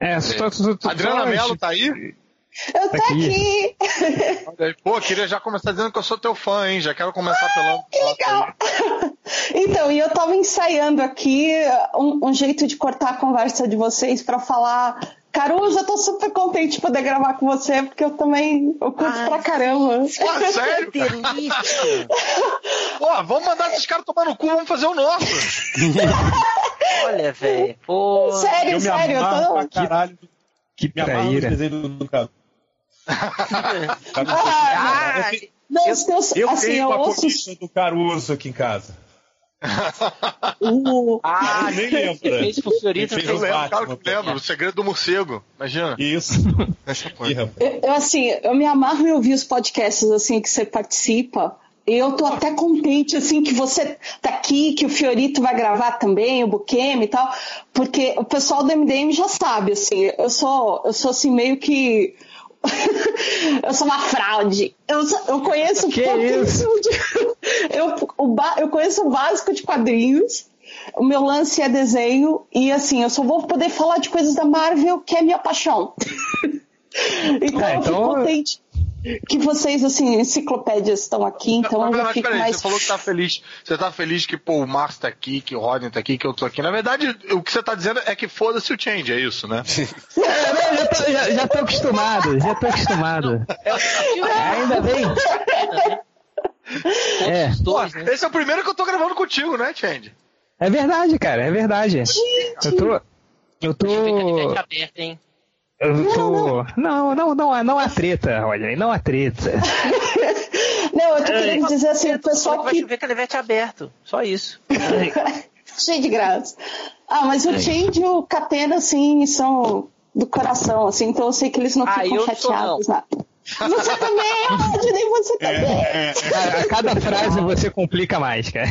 É, só, só, só, Adriana Mello tá aí? Eu tô Tá aqui. aqui. Pô, queria já começar dizendo que eu sou teu fã, hein? Já quero começar pelo. Que legal. Então, e eu tava ensaiando aqui um, um jeito de cortar a conversa de vocês pra falar. Caruso, eu tô super contente de poder gravar com você, porque eu também eu curto pra caramba. Pô, sério? Que delícia! Pô, vamos mandar esses caras tomar no cu, vamos fazer o nosso. Olha, velho. Pô. Sério, Eu sério, eu amarro tô. pra caralho. Que traíra. desenho do, do cara. Ah, eu, te- não, os teus, eu assim, tenho eu a ouço. do Caruso aqui em casa. Uh, Ah, Eu nem lembro. fez pro Fiorito, Ele Eu fez fez lembro, claro que lembro. O segredo do morcego. Imagina. Isso. Eu, eu, assim, eu me amarro em ouvir os podcasts assim que você participa. Eu tô até contente, assim, que você tá aqui, que o Fiorito vai gravar também, o Buqueme e tal, porque o pessoal do MDM já sabe, assim, eu sou, eu sou assim, meio que. eu sou uma fraude. Eu, eu conheço Que pouquíssimo de. Eu, o ba- eu conheço o básico de quadrinhos. O meu lance é desenho, e assim, eu só vou poder falar de coisas da Marvel, que é minha paixão. então É, eu fico então- contente que vocês, assim, enciclopédias estão aqui, então eu Mas, já mas, fico peraí, mais. você falou que tá feliz. Você tá feliz que pô, o Marcos tá aqui, que o Rodney tá aqui, que eu tô aqui. Na verdade, o que você tá dizendo é que foda-se o change, é isso, né? É, não, já, tô, já, já tô acostumado, já tô acostumado. Ainda bem. É, Pô, né? esse é o primeiro que eu tô gravando contigo, né, Change? é verdade, cara, é verdade. Eu tô. Eu tô. Hein? Tô. Não, não, não, não há treta, olha, não há treta. Não, eu tô querendo dizer assim, o Falou que pessoal vai que. chover canivete aberto. Só isso. Cheio de graça. Ah, mas o Change e o Catena, assim, são do coração, assim, então eu sei que eles não Ah, ficam não sou, chateados, nada. Você também, Rodney, você também. A, a cada frase você complica mais, cara.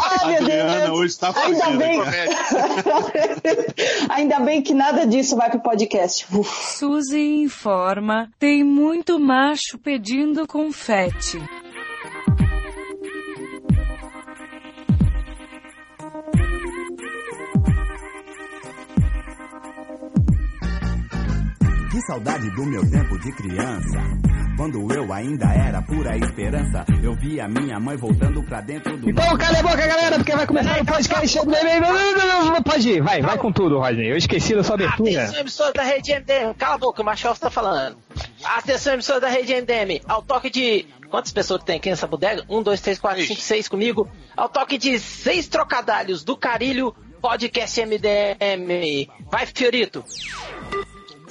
Ah, meu Adriana Deus. hoje tá Ainda fazendo. bem. Ainda bem que nada disso vai pro podcast. Uf. Suzy informa, tem muito macho pedindo confete. Que saudade do meu tempo de criança. Quando eu ainda era pura esperança, eu via minha mãe voltando pra dentro do. Então, cala a boca, galera, porque vai começar o podcast. Pode ir, vai, vai com tudo, Rodney. Eu esqueci da sua abertura. Atenção, emissora da rede MDM. Cala a boca, o Machel está falando. Atenção, emissora da rede MDM. Ao toque de. Quantas pessoas que tem aqui nessa bodega? Um, dois, três, quatro, cinco, seis comigo. Ao toque de seis trocadalhos do Carilho, podcast MDM. Vai, Fiorito.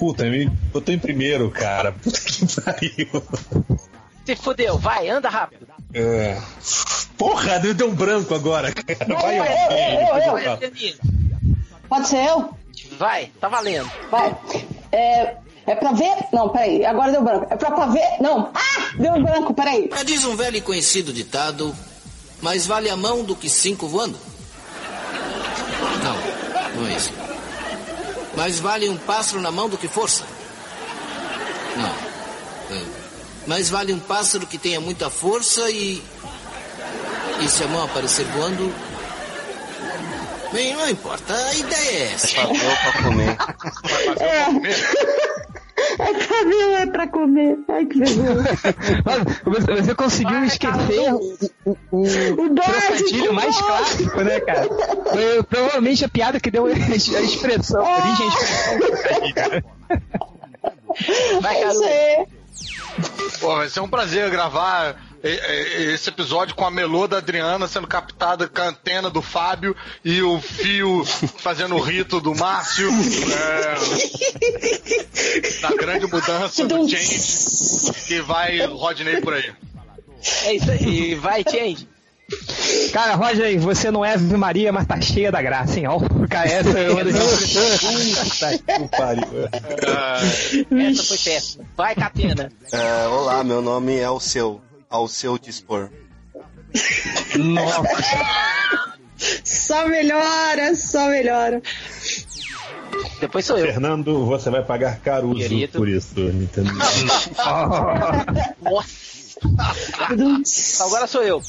Puta, eu eu tô em primeiro, cara. Puta que pariu. Se fudeu, vai, anda rápido. É. Porra, deu deu um branco agora, cara. Vai, eu, eu, eu, eu. Ademir. Pode ser eu? Vai, tá valendo. Vai. É, é pra ver? Não, peraí. Agora deu branco. É pra, pra ver? Não. Ah! Deu branco, peraí. Já diz um velho e conhecido ditado: mais vale a mão do que cinco voando? Não, não é isso. Mais vale um pássaro na mão do que força? Não. É. Mais vale um pássaro que tenha muita força e. E se a mão aparecer voando. Bem, não importa, a ideia é essa. pra comer. É pra ver, é pra comer. Ai, que vergonha. Você, você conseguiu esquecer o, o, o, trocadilho mais básico. clássico, né, cara? Foi provavelmente a piada que deu a expressão, a origem à expressão do trocadilho. Vai. Pô, vai ser um prazer gravar esse episódio com a melô da Adriana sendo captada com a antena do Fábio e o fio fazendo o rito do Márcio. É, na grande mudança do Change que vai Rodney por aí. É isso aí, vai, Change. Cara, Roger, você não é Ave Maria, mas tá cheia da graça, hein? Ó, cara, essa é uma das Puta que. Essa foi péssima. Vai, Catena. É, olá, meu nome é o seu. Ao seu dispor. Só melhora, só melhora. Depois sou eu. Fernando, você vai pagar Caruso Querido. por isso, entendeu? Nossa. Agora sou eu.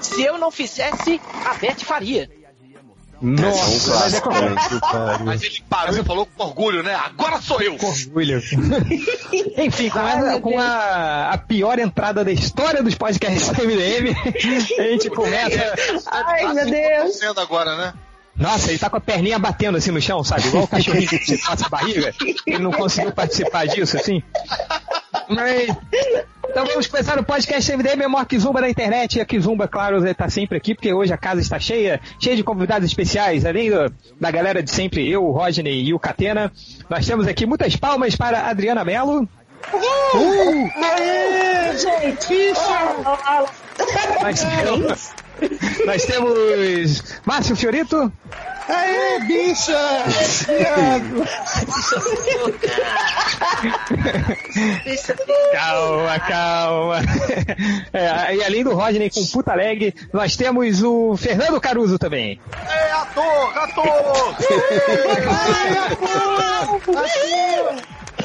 Se eu não fizesse, a Beth faria. Nossa, mas é com Mas ele parou e falou com orgulho, né? Agora sou eu! orgulho. Enfim, com, meu com a, a pior entrada da história dos podcasts do MDM, a gente começa. Ai, Tá meu se Deus. agora, né? Nossa, ele tá com a perninha batendo assim no chão, sabe? Igual o cachorrinho que você passa a barriga. Ele não conseguiu participar disso, assim. Mas. Então vamos começar o podcast MDM, é o maior Kizumba da internet. E a Kizumba, claro, tá sempre aqui, porque hoje a casa está cheia, cheia de convidados especiais. Além do- da galera de sempre, eu, o Rodney e o Catena. Nós temos aqui muitas palmas para a Adriana Mello. Gente, Nós temos, nós temos Márcio Fiorito. Aê, bicha! Calma, calma. É, e além do Rodney com puta leg, nós temos o Fernando Caruso também. É, ator, ator!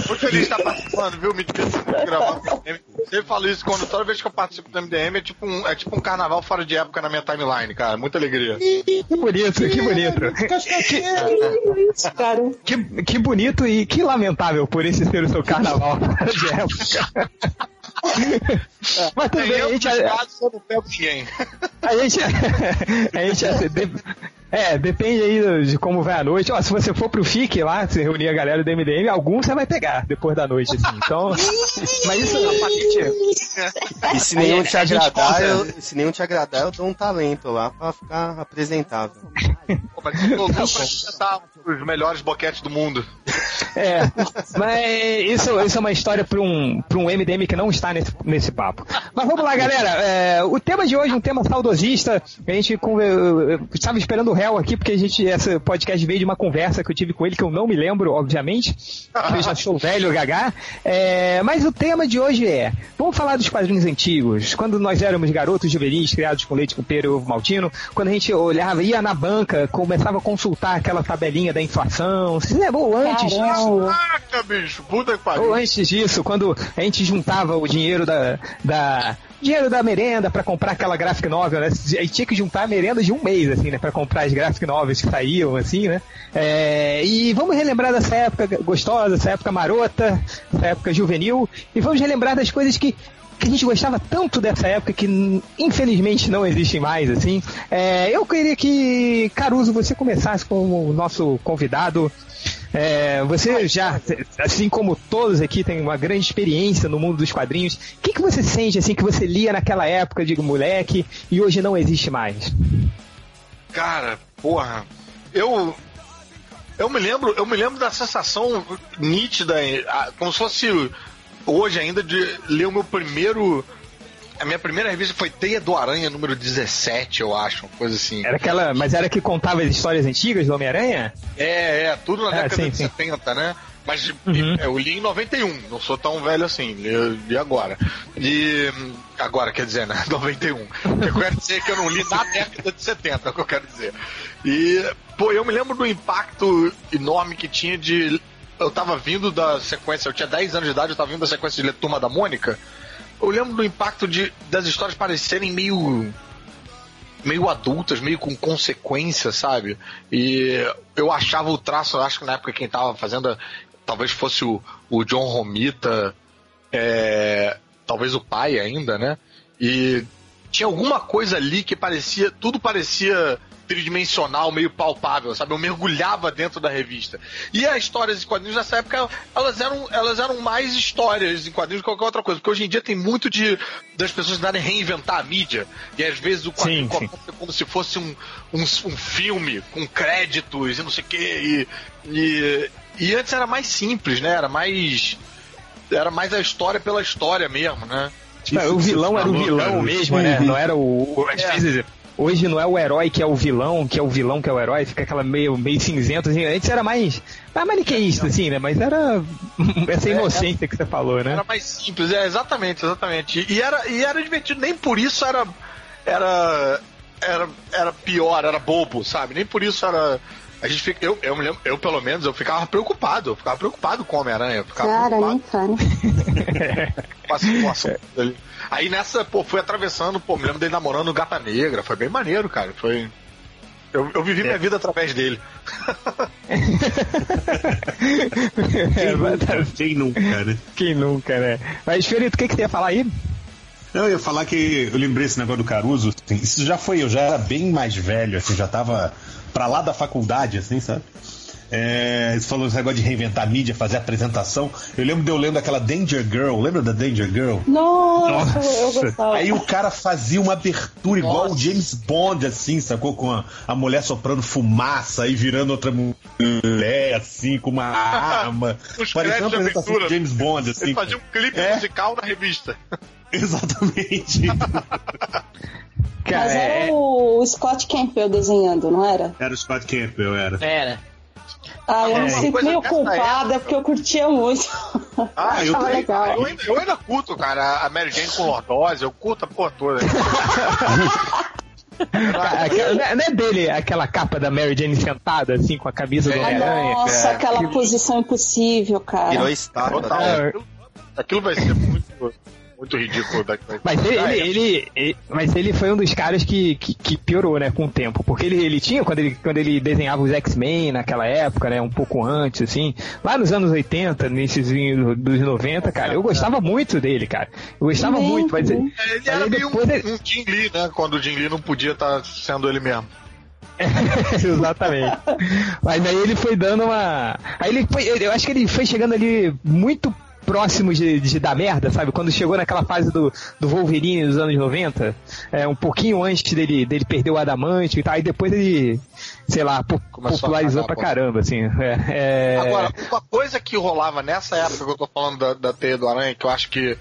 Muito feliz de estar participando, viu? Me divertindo de gravar o MDM. Eu falo isso quando toda vez que eu participo do MDM é tipo um, é tipo um carnaval fora de época na minha timeline, cara. Muita alegria. Que bonito, que bonito. cara. Que, que bonito e que lamentável por esse ser o seu carnaval fora de época. Mas tudo bem, a gente, eu, eu não pego ninguém. a gente, a gente é, depende aí de como vai a noite. Ó, se você for pro FIC lá, se reunir a galera do MDM, alguns você vai pegar depois da noite, assim. Então, mas isso é uma gente. E se nenhum te agradar, eu, se nenhum te agradar, eu dou um talento lá pra ficar apresentável. Pô, mas pra apresentar os melhores boquetes do mundo. É, mas isso, isso é uma história para um, um MDM que não está nesse, nesse papo. Mas vamos lá, galera. É, o tema de hoje é um tema saudosista. A gente estava esperando o réu aqui, porque a gente, esse podcast veio de uma conversa que eu tive com ele, que eu não me lembro, obviamente, eu já sou velho, gagá. É, mas o tema de hoje é, vamos falar dos quadrinhos antigos, quando nós éramos garotos juvenis, criados com leite com pera e ovo maltino, quando a gente olhava, ia na banca, começava a consultar aquela tabelinha da inflação, se levou antes disso. Caraca, bicho, puta que ou pariu. antes disso, quando a gente juntava o dinheiro da, da dinheiro da merenda pra comprar aquela graphic novel, né? A gente tinha que juntar a merenda de um mês, assim, né? Pra comprar as graphic novels que saíam, assim, né? É, e vamos relembrar dessa época gostosa, essa época marota, essa época juvenil, e vamos relembrar das coisas que que a gente gostava tanto dessa época que infelizmente não existem mais, assim. É, eu queria que, Caruso, você começasse como o nosso convidado. É, você já, assim como todos aqui, tem uma grande experiência no mundo dos quadrinhos. O que, que você sente, assim, que você lia naquela época de moleque e hoje não existe mais? Cara, porra, eu eu me lembro, eu me lembro da sensação nítida, como se fosse hoje ainda de ler o meu primeiro a minha primeira revista foi Teia do Aranha número 17, eu acho, uma coisa assim. Era aquela, mas era que contava as histórias antigas do Homem-Aranha? É, é, tudo na É, década sim, de sim. 70, né? Mas Uhum. eu li em 91, não sou tão velho assim, li, agora. E agora, quer dizer, né? 91. Eu quero dizer que eu não li na década de 70, é o que eu quero dizer. E, pô, eu me lembro do impacto enorme que tinha de. Eu tava vindo da sequência, eu tinha 10 anos de idade, eu tava vindo da sequência de ler da Mônica. Eu lembro do impacto de, das histórias parecerem meio meio adultas, meio com consequência, sabe? E eu achava o traço, acho que na época quem tava fazendo, talvez fosse o, o John Romita, é, talvez o pai ainda, né? E tinha alguma coisa ali que parecia, tudo parecia tridimensional, meio palpável, sabe? Eu mergulhava dentro da revista. E as histórias em quadrinhos nessa época, elas eram, elas eram mais histórias em quadrinhos do que qualquer outra coisa. Porque hoje em dia tem muito de das pessoas tentarem reinventar a mídia. E às vezes o quadrinho Sim, sim. começa como se fosse um, um, um filme com créditos e não sei o quê. E, e, e antes era mais simples, né? Era mais. Era mais a história pela história mesmo, né? o vilão era o vilão mesmo, né? Não era o. o- É. hoje não é o herói que é o vilão, que é o vilão que é o herói, fica aquela meio, meio cinzento, assim. Antes era mais. Mais maniqueísta, assim, né? Mas era essa inocência que você falou, né? Era mais simples, é, exatamente, exatamente. E era, e era divertido, nem por isso era. Era. Era, era pior, era bobo, sabe? Nem por isso era. A gente fica, eu, eu me lembro, eu pelo menos, eu ficava preocupado, eu ficava preocupado com o Homem-Aranha, Cara, nem cara. com a situação dele. Aí nessa, pô, fui atravessando, pô, me lembro dele namorando o Gata Negra, foi bem maneiro, cara, foi... Eu, eu vivi minha vida através dele. É, mas tá- Quem nunca, né? Quem nunca, né? Mas, Fiorito, o que, que você ia falar aí? Não, eu ia falar que eu lembrei esse negócio do Caruso. assim, isso já foi, eu já era bem mais velho, assim, já tava pra lá da faculdade, assim, sabe? É, você falou esse negócio de reinventar a mídia, fazer apresentação. Eu lembro de eu lendo aquela Danger Girl, lembra da Danger Girl? Nossa, eu gostava. Aí o cara fazia uma abertura igual o James Bond, assim, sacou? Com a, a mulher soprando fumaça e virando outra mulher, assim, com uma arma. Os Parecia uma apresentação abertura. de James Bond, assim. Ele fazia um clipe É. musical na revista. Exatamente. Cara, Mas é- era o Scott Campbell desenhando, não era? Era o Scott Campbell, era. Era. Ah, eu É, me sinto meio culpada porque eu curtia muito. Ah, eu também. legal. Eu ainda, eu ainda curto, cara, a Mary Jane com lordose, eu curto a porra toda. Aquela- não é- não é dele aquela capa da Mary Jane sentada, assim, com a camisa do É. Homem-Aranha? Nossa, é. aquela posição impossível, cara. Virou estátua. Total. né? Aquilo, aquilo vai ser muito, muito ridículo daqui Mas ele, Ah, ele, é. ele- ele- mas ele foi um dos caras que, que, que piorou, né, com o tempo. Porque ele, ele tinha, quando ele, quando ele desenhava os X-Men naquela época, né, um pouco antes, assim, lá nos anos 80, iníciozinho dos 90, cara, eu gostava muito dele, cara. Eu gostava Também, muito, mas ele, É, mas era meio um, depois ele- um Jim Lee, né? Quando o Jim Lee não podia estar sendo ele mesmo. Exatamente. Mas aí ele foi dando uma. Aí ele foi. Eu acho que ele foi chegando ali muito próximo de, de dar merda, sabe? Quando chegou naquela fase do, do Wolverine dos anos 90, é, um pouquinho antes dele, dele perder o Adamante e tal, aí depois ele, sei lá, po- Começou popularizou pra caramba, assim. É, é- Agora, uma coisa que rolava nessa época que eu tô falando da, da Teia do Aranha, que eu acho que.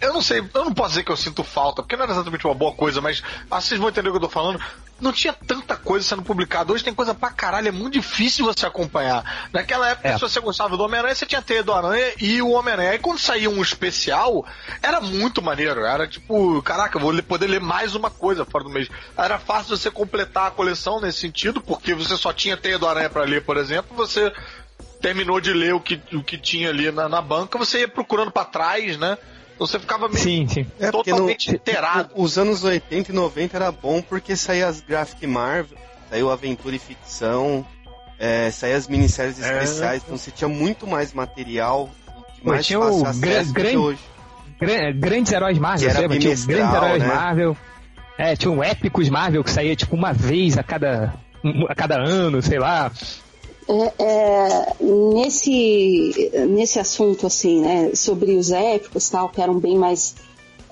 Eu não sei, eu não posso dizer que eu sinto falta, porque não era exatamente uma boa coisa, mas vocês vão entender o que eu tô falando. Não tinha tanta coisa sendo publicada. Hoje tem coisa pra caralho, é muito difícil você acompanhar. Naquela época, É. se você gostava do Homem-Aranha, você tinha Teia do Aranha e o Homem-Aranha. Aí quando saía um especial, era muito maneiro. Era tipo, caraca, vou poder ler mais uma coisa fora do mês. Era fácil você completar a coleção nesse sentido, porque você só tinha Teia do Aranha pra ler, por exemplo, você terminou de ler o que, o que tinha ali na, na banca, você ia procurando pra trás, né? Você ficava meio Sim, sim. É, no, totalmente inteirado. os anos 80 e 90 era bom porque saía as Graphic Marvel, saiu Aventura e Ficção, é, saía as minisséries É. especiais, então você tinha muito mais material mais tinha fácil o acesso gran- do que grande- hoje. Gran- grandes heróis Marvel, era lembra? Tinha os grandes heróis né? Marvel. É, tinha um épicos Marvel que saía tipo uma vez a cada, a cada ano, sei lá. É, é, nesse, nesse assunto, assim, né, sobre os épicos tal, que eram bem mais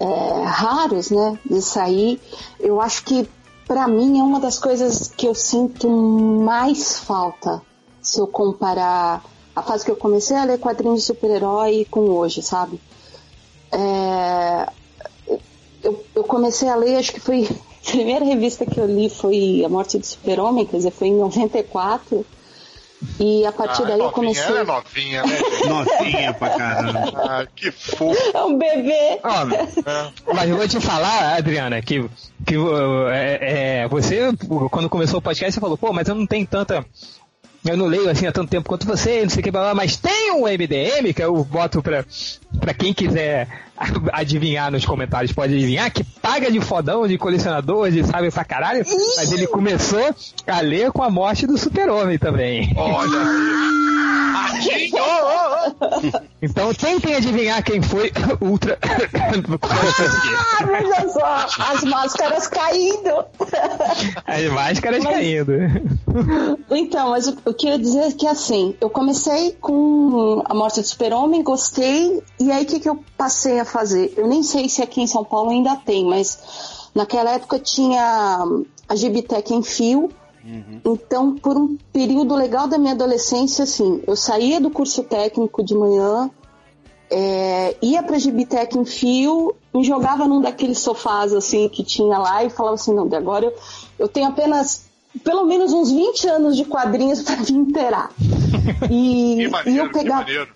é, raros, né, de sair, eu acho que pra mim é uma das coisas que eu sinto mais falta se eu comparar a fase que eu comecei a ler quadrinhos de super-herói com hoje, sabe? É, eu, eu comecei a ler, acho que foi a primeira revista que eu li foi A Morte do Super-Homem, quer dizer, foi em 94. E a partir Ah, daí eu novinha, comecei. Ela é novinha, né? Novinha pra caramba. ah, que fofo. É um bebê. Ó, mas eu vou te falar, Adriana, que, que uh, é, é, você, quando começou o podcast, você falou, pô, mas eu não tenho tanta. Eu não leio assim há tanto tempo quanto você, não sei o que, blá, blá, mas tem um MDM que eu boto pra, pra quem quiser adivinhar nos comentários, pode adivinhar, que paga de fodão, de colecionador, de sabe pra caralho, mas ele começou a ler com a morte do super-homem também. Olha aí. Então tentem adivinhar quem foi Ultra. Ah, veja só, as máscaras caindo. As máscaras Mas- caindo. Então, mas o, o que eu ia dizer é que assim, eu comecei com a morte do super-homem, gostei, e aí o que, que eu passei a fazer? Eu nem sei se aqui em São Paulo ainda tem, mas naquela época tinha a Gibitec em fio, então por um período legal da minha adolescência, assim, eu saía do curso técnico de manhã, é, ia pra Gibitec em fio, me jogava num daqueles sofás assim que tinha lá e falava assim, não, de agora eu, eu tenho apenas pelo menos uns 20 anos de quadrinhos pra me inteirar. E, Que e maneiro, eu que pegava. maneiro.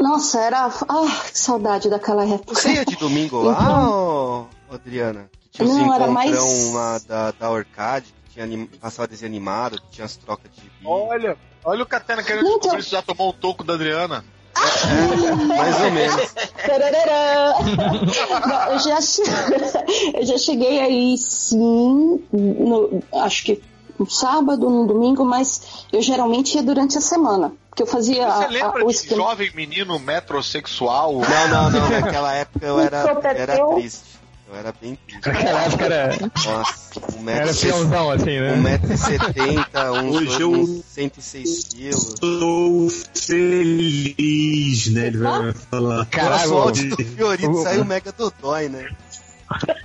Nossa, era. Ah, que saudade daquela época. Você ia de domingo lá, Então- ô, ô, Adriana? Que tinha os Não, era mais- lá da, da Orcade, que tinha anim... passava desenho animado, que tinha as trocas de. Olha, olha o Catena querendo Então- descobrir se já tomou um toco da Adriana. Mais ou menos. Eu, já che- eu já cheguei aí sim, no- acho que um sábado, num domingo, mas eu geralmente ia durante a semana. Porque eu fazia Você a- lembra a- o de jovem menino metrosexual? Não, não, não. Naquela época eu era, era triste. Eu era bem triste. Naquela época era, Nossa, um era metro, peãozão, assim, né? um metro e setenta, uns, Hoje dois- eu- uns 106 quilos. Estou feliz, né? Ele vai falar. Caralho, o áudio do Fiorito o- saiu mega dodói, né?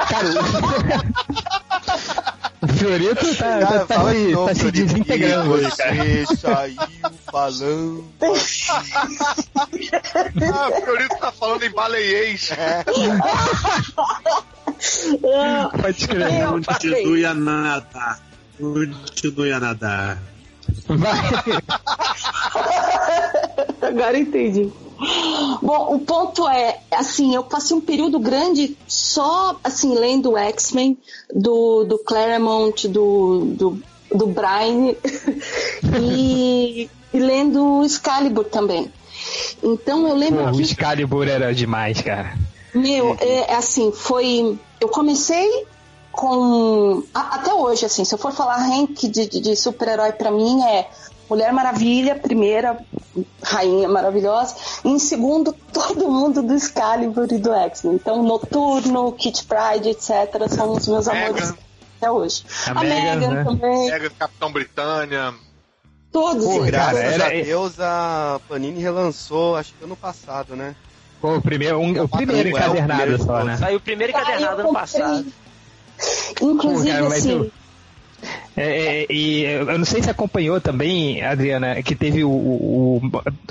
Cara, Fiorito tá, Cara, tá, tá de novo, tá se desintegrando hoje, cara. Você saiu falando. Ah, o Fiorito tá falando em baleiês. Pode escrever. Nadar. Continue a nadar. Agora entendi. Bom, o ponto é, assim, eu passei um período grande só, assim, lendo X-Men, do, do Claremont, do, do, do Brian, e, e lendo Excalibur também. Então eu lembro Pô, o que Excalibur era demais, cara. Meu, é, é assim, foi. Eu comecei com. a- até hoje, assim, se eu for falar rank de, de, de super-herói pra mim é Mulher Maravilha, primeira rainha maravilhosa, e em segundo, todo mundo do Excalibur e do X-Men. Então, Noturno, Kit Pride, etc., são os meus Megan. amores até hoje. A A, Megan, Megan né? também, Pega Capitão Britânia. todos Pô, Graças era- a Deus a Panini relançou, acho que ano passado, né? Pô, o primeiro, um- o primeiro É, o encadernado primeiro só, né? Saiu o primeiro encadernado ano passado. Inclusive, Pô, cara, assim. eu- É, é, e eu não sei se acompanhou também, Adriana, que teve o, o,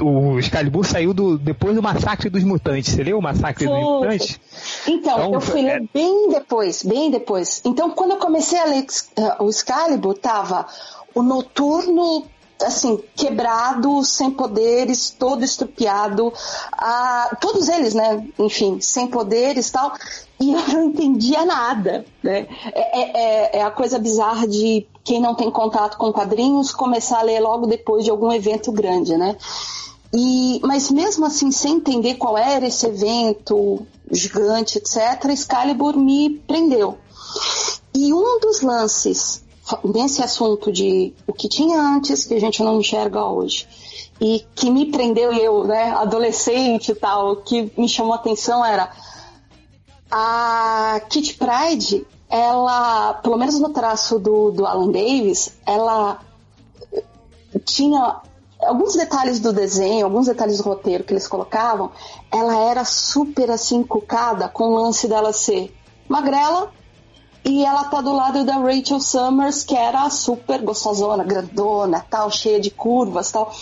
o, Excalibur saiu do, depois do massacre dos mutantes. Você leu o massacre dos mutantes? Então, Então, eu fui é- ler bem depois, bem depois. Então, quando eu comecei a ler eh, o Excalibur, tava o Noturno, assim, quebrado, sem poderes, todo estrupiado, ah, todos eles, né, enfim, sem poderes e tal, e eu não entendia nada, né. É, é- é- é a coisa bizarra de quem não tem contato com quadrinhos começar a ler logo depois de algum evento grande, né. E, mas mesmo assim, sem entender qual era esse evento gigante, etc., Excalibur me prendeu. E um dos lances nesse assunto de o que tinha antes que a gente não enxerga hoje e que me prendeu eu, né, adolescente e tal, que me chamou a atenção era a Kitty Pride, ela, pelo menos no traço do, do Alan Davis, ela tinha alguns detalhes do desenho, alguns detalhes do roteiro que eles colocavam, ela era super assim cucada com o lance dela ser magrela e ela tá do lado da Rachel Summers, que era super gostosona, grandona, tal, cheia de curvas, tal.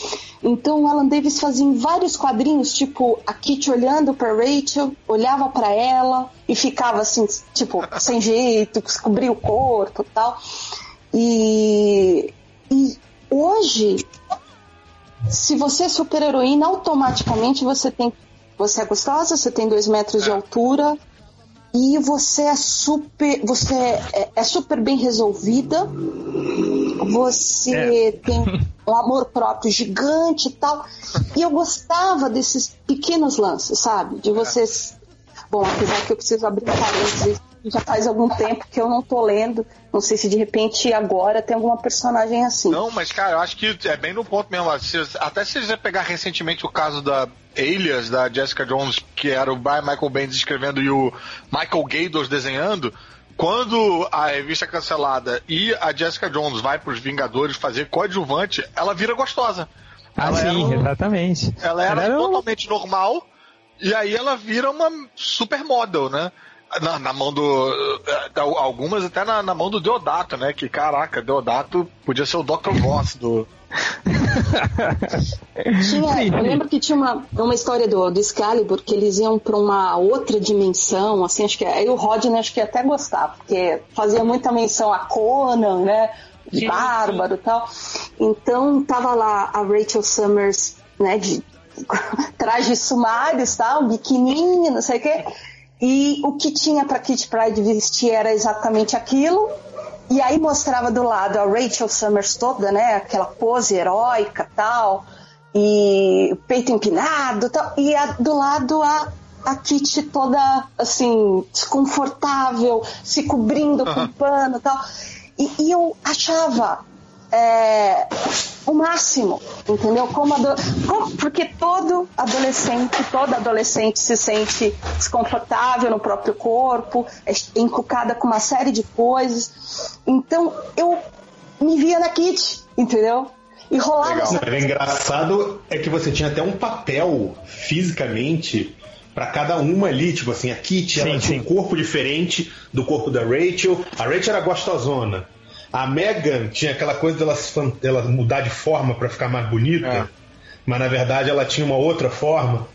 Então o Alan Davis fazia em vários quadrinhos, tipo, a Kitty olhando pra Rachel, olhava pra ela e ficava assim, tipo, sem jeito, cobria o corpo, tal. E, e hoje se você é super heroína, automaticamente você tem. Você é gostosa, você tem dois metros de altura e você é super. Você é, é super bem resolvida. Você tem um amor próprio gigante e tal. E eu gostava desses pequenos lances, sabe? De vocês. Bom, apesar que eu preciso abrir um parênteses, já faz algum tempo que eu não tô lendo. Não sei se de repente agora tem alguma personagem assim. Não, mas cara, eu acho que é bem no ponto mesmo. Se- Até se você pegar recentemente o caso da Alias, da Jessica Jones, que era o Brian Michael Bendis escrevendo e o Michael Gaydos desenhando, quando a revista é cancelada e a Jessica Jones vai pros Vingadores fazer coadjuvante, ela vira gostosa. Ah, Ela era sim, um- exatamente. Ela era, Ela era um- totalmente normal e aí ela vira uma supermodel, né? Na, na mão do. da- Algumas até na, na mão do Deodato, né? Que caraca, Deodato podia ser o Dr. Voss do. Tinha, eu lembro que tinha uma, uma história do, do Excalibur que eles iam pra uma outra dimensão, assim, acho que aí o Rodney acho que ia até gostar, porque fazia muita menção a Conan, né? Sim, Bárbaro e tal. Então tava lá a Rachel Summers, né, de trajes sumários, tal, biquininho, não sei o quê. E o que tinha pra Kitty Pride vestir era exatamente aquilo. E aí mostrava do lado a Rachel Summers toda, né? Aquela pose heróica tal. E peito empinado tal. E a- do lado a, a Kitty toda assim, desconfortável, se cobrindo com pano tal. E, e eu achava é, o máximo, entendeu? Como ado- como- porque todo adolescente, toda adolescente se sente desconfortável no próprio corpo, é encucada com uma série de coisas. Então eu me via na Kit, entendeu? E rolava essa Era engraçado é que você tinha até um papel fisicamente pra cada uma ali, tipo assim, a Kitty ela Sim, tinha um corpo diferente do corpo da Rachel. A Rachel era gostosona. A Megan tinha aquela coisa dela, dela mudar de forma pra ficar mais bonita, É. mas na verdade ela tinha uma outra forma.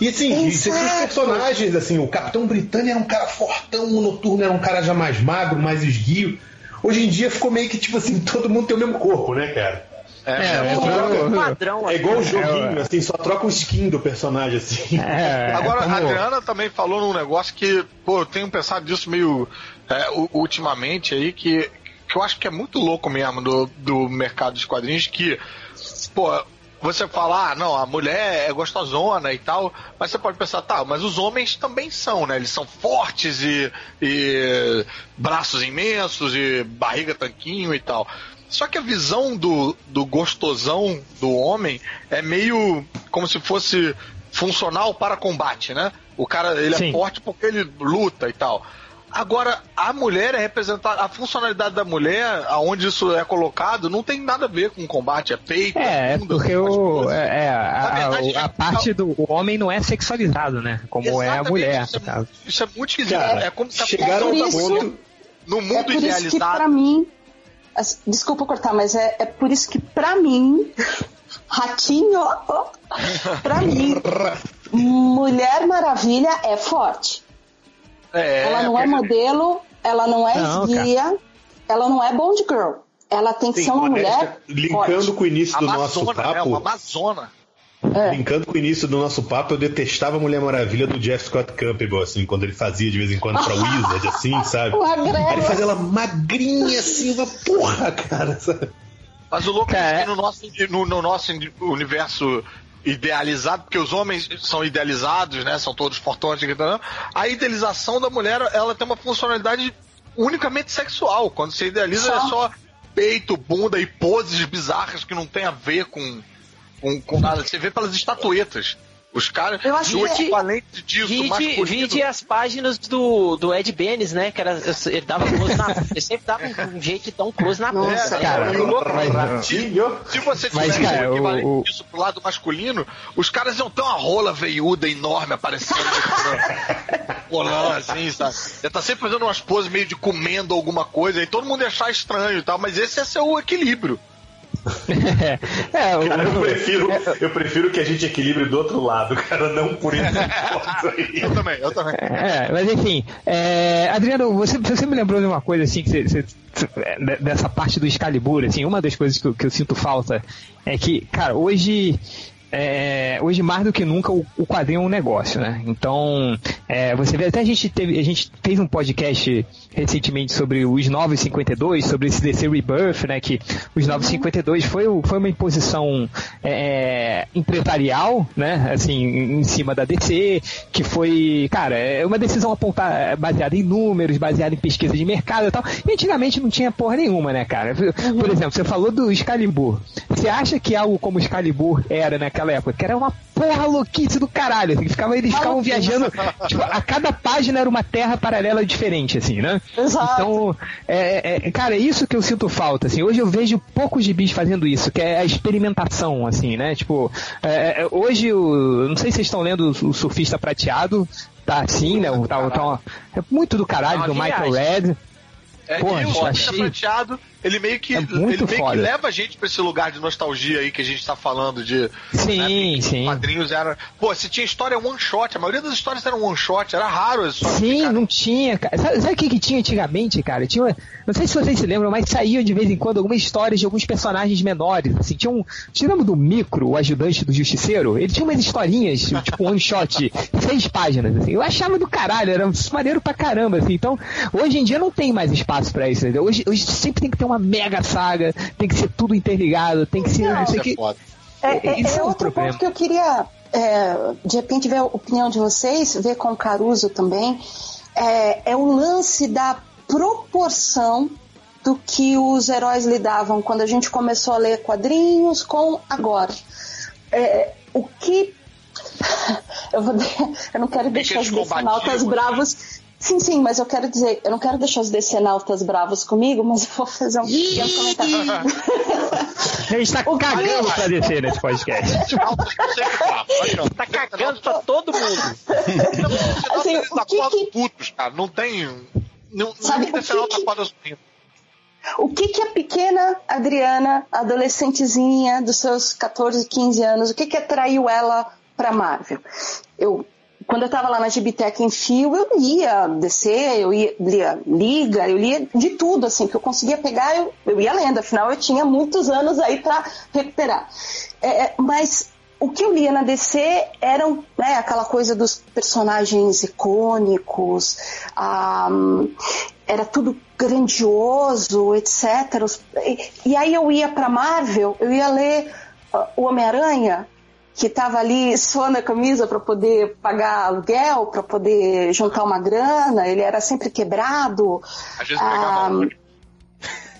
E assim, e você tinha os personagens, assim, o Capitão Britânia era um cara fortão, o Noturno era um cara já mais magro, mais esguio. Hoje em dia ficou meio que tipo assim, todo mundo tem o mesmo corpo, né, cara? É, É um padrão. É igual o assim. joguinho, assim, só troca o skin do personagem, assim. É, Agora, como- a Adriana também falou num negócio que, pô, eu tenho pensado disso meio é, ultimamente aí, que, que eu acho que é muito louco mesmo do, do mercado dos quadrinhos, que, pô, você fala, ah, não, a mulher é gostosona e tal, mas você pode pensar, tá, mas os homens também são, né? Eles são fortes e, e braços imensos e barriga tanquinho e tal. Só que a visão do, do gostosão do homem é meio como se fosse funcional para combate, né? O cara, ele Sim. é forte porque ele luta e tal. Agora, a mulher é representada, a funcionalidade da mulher, aonde isso é colocado, não tem nada a ver com combate, é peito, É, é bunda, porque as o, coisas. é, é, a, verdade, a- a é- parte do o homem não é sexualizado, né? Como é a mulher. Isso é, isso é muito esquisito. É como se a chegaram função da ponto- mulher, no É mundo por isso que idealizado. pra mim, as- desculpa cortar, mas é, é por isso que pra mim, ratinho, pra mim, Mulher Maravilha é forte. É, ela não é modelo, ela não é Não, esguia, ela não é Bond Girl. Ela tem que Sim, ser uma mulher linkando forte. com o início do nosso Amazona, é papo, uma Amazona. É. linkando com o início do nosso papo, eu detestava a Mulher Maravilha do Jeff Scott Campbell, assim, quando ele fazia de vez em quando pra Wizard, assim, sabe? Aí ele fazia ela magrinha, assim, uma porra, cara, sabe? Mas o louco é Cara, que no nosso, no, no nosso universo idealizado, porque os homens são idealizados, né? São todos fortões, a idealização da mulher, ela tem uma funcionalidade unicamente sexual. Quando você idealiza, Só. é só peito, bunda e poses bizarras que não tem a ver com, com, com nada. Você vê pelas estatuetas. Os caras, Eu acho o que- equivalente disso, Vide, masculino. vide as páginas do, do Ed Benes, né? Que era, ele dava close na Ele sempre dava um, um jeito de dar um close na Nossa, bunda. né? cara, louco- mas- se, se você Mas, tivesse cara, o equivalente o- disso pro lado masculino, os caras iam ter uma rola veiuda enorme aparecendo rolando assim, sabe? Ia tá sempre fazendo umas poses meio de comendo alguma coisa, e todo mundo ia achar estranho e tal, mas esse ser o equilíbrio. É, o- Cara, eu prefiro, eu prefiro que a gente equilibre do outro lado, cara, não por esse ponto aí. Eu também, eu também. É, mas enfim, é, Adriano, você, você me lembrou de uma coisa assim, que você, você- de- dessa parte do Excalibur, assim, uma das coisas que eu, que eu sinto falta é que, cara, hoje. É, hoje mais do que nunca o, o quadrinho é um negócio, né? Então, é, você vê, até a gente teve, a gente fez um podcast recentemente sobre os 952, sobre esse DC Rebirth, né? Que os 952 foi, o- foi uma imposição é, empresarial, né? Assim, em em cima da DC, que foi, cara, é uma decisão apontada, baseada em números, baseada em pesquisa de mercado e tal. E antigamente não tinha porra nenhuma, né, cara? Por exemplo, você falou do Excalibur. Você acha que algo como Excalibur era naquela época? Que era uma porra louquice do caralho. Assim, que ficava, eles ficavam viajando. tipo, a cada página era uma terra paralela diferente, assim, né? Exato. Então, é, é- cara, é isso que eu sinto falta, assim. Hoje eu vejo poucos gibis fazendo isso, que é a experimentação, assim, né? Tipo, é, é, hoje, o, não sei se vocês estão lendo o Surfista Prateado, tá assim, né? o- Tá, tá, é muito do caralho, Uma do Michael. Red. É, Pô, e o Surfista achei- Prateado, ele meio que, É ele meio que leva a gente pra esse lugar de nostalgia aí que a gente tá falando de. Sim, né, sim. Os quadrinhos era. Pô, se tinha história one shot, a maioria das histórias eram one shot, era raro as histórias Sim, ficarem- não tinha, cara. Sabe, o que, que tinha antigamente, cara? Tinha, não sei se vocês se lembram, mas saíam de vez em quando algumas histórias de alguns personagens menores. Assim, tinha um. Lembra do Micro, o ajudante do Justiceiro? Ele tinha umas historinhas, tipo one shot, seis páginas, assim. Eu achava do caralho, era maneiro pra caramba, assim. Então, hoje em dia não tem mais espaço pra isso, entendeu? Hoje, hoje sempre tem que ter uma mega saga, tem que ser tudo interligado, tem que ser. Não, sei Isso o que. é foda. É, é- Isso é é outro problema. ponto que eu queria, é, de repente, ver a opinião de vocês, ver com o Caruso também. É, é o lance da proporção do que os heróis lidavam quando a gente começou a ler quadrinhos com agora. É, o que. Eu, vou, eu não quero deixar os decenautas bravos. Sim, sim, mas eu quero dizer, eu não quero deixar os decenautas bravos comigo, mas eu vou fazer um pequeno comentário. A gente tá cagando pra descer nesse podcast. tá cagando pra todo mundo. Assim, o que que- putos, cara. Não tem. Não, Sabe, não o tem final que sorrindo. O que que a pequena Adriana, adolescentezinha dos seus 14, 15 anos, o que que atraiu ela pra Marvel? Eu, quando eu tava lá na Gibitec em Fio, eu lia DC, eu ia, lia Liga, eu lia de tudo, assim, que eu conseguia pegar, eu, eu ia lendo, afinal eu tinha muitos anos aí pra recuperar. É, é, mas o que eu lia na DC eram né, aquela coisa dos personagens icônicos, ah, era tudo grandioso, etc. E, e aí eu ia para Marvel, eu ia ler ah, o Homem-Aranha, que estava ali suando a camisa para poder pagar aluguel, para poder juntar uma grana, ele era sempre quebrado. Às vezes Ah, pegava ônibus.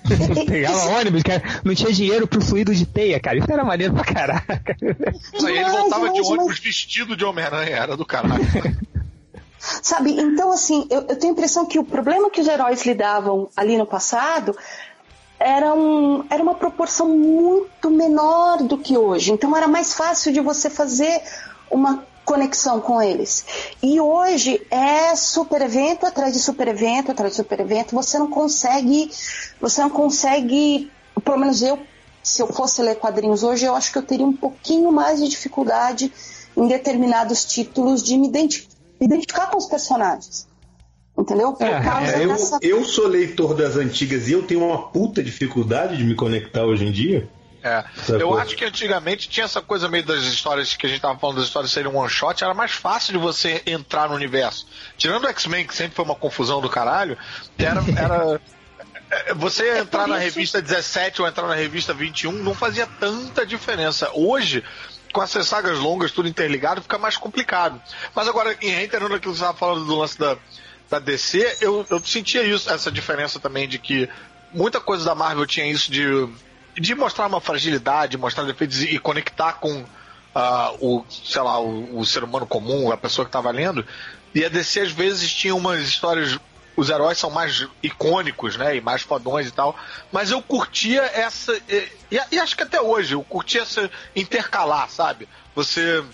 Pegava ônibus, cara, não tinha dinheiro pro fluido de teia, cara. Isso era maneiro pra caraca. Aí ele Mas, voltava de mas, ônibus vestido de Homem-Aranha, era do caralho. Sabe? Então, assim, eu, eu tenho a impressão que o problema que os heróis lidavam ali no passado era, um, era uma proporção muito menor do que hoje. Então, era mais fácil de você fazer uma conexão com eles. E hoje é super evento atrás de super evento atrás de super evento. Você não consegue, você não consegue, pelo menos eu, se eu fosse ler quadrinhos hoje, eu acho que eu teria um pouquinho mais de dificuldade em determinados títulos de me identi- identificar com os personagens. Entendeu? Por causa É, eu, dessa. eu sou leitor das antigas e eu tenho uma puta dificuldade de me conectar hoje em dia. É. Eu acho que antigamente tinha essa coisa meio das histórias que a gente tava falando das histórias serem one shot, era mais fácil de você entrar no universo. Tirando o X-Men, que sempre foi uma confusão do caralho, era. era é, você entrar na revista 17 ou entrar na revista 21 não fazia tanta diferença. Hoje, com essas sagas longas, tudo interligado, fica mais complicado. Mas agora, em reiterando aquilo que você estava falando do lance da, da DC, eu, eu sentia isso, essa diferença também de que muita coisa da Marvel tinha isso de, de mostrar uma fragilidade, mostrar defeitos e, conectar com ah, o, sei lá, o, o ser humano comum, a pessoa que estava lendo. E a DC às vezes tinha umas histórias. Os heróis são mais icônicos, né? E mais fodões e tal. Mas eu curtia essa. E, e- e acho que até hoje, eu curtia essa intercalar, sabe? Você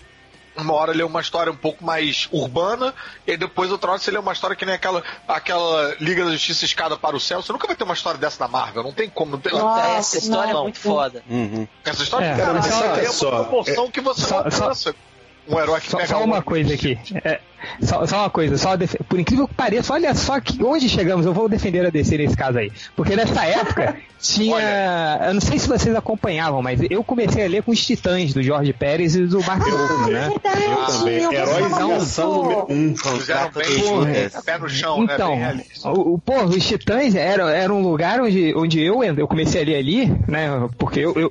uma hora lê uma história um pouco mais urbana, e aí depois outra hora você lê uma história que nem aquela, aquela Liga da Justiça escada para o céu. Você nunca vai ter uma história dessa na Marvel, não tem como. Não tem, Nossa, Essa história é não. muito foda. Uhum. Essa história É, de caralho, mas ela saca tem uma só, proporção que você só- não só- alcança. Um herói que Só, pega só uma um- coisa aqui. É, só, só uma coisa, só def- por incrível que pareça, olha só que onde chegamos, eu vou defender a DC nesse caso aí. Porque nessa época tinha. Eu não sei se vocês acompanhavam, mas eu comecei a ler com os Titãs do Jorge Pérez e do Mark Ruffalo, né? Verdade, Eu também. eu Heróis ação muito. número um. Fizeram Contrato bem, do porra, Judas. pé no chão, né? Então, o, o, pô, os Titãs era, era um lugar onde, onde eu, eu comecei a ler ali, né? Porque eu, eu,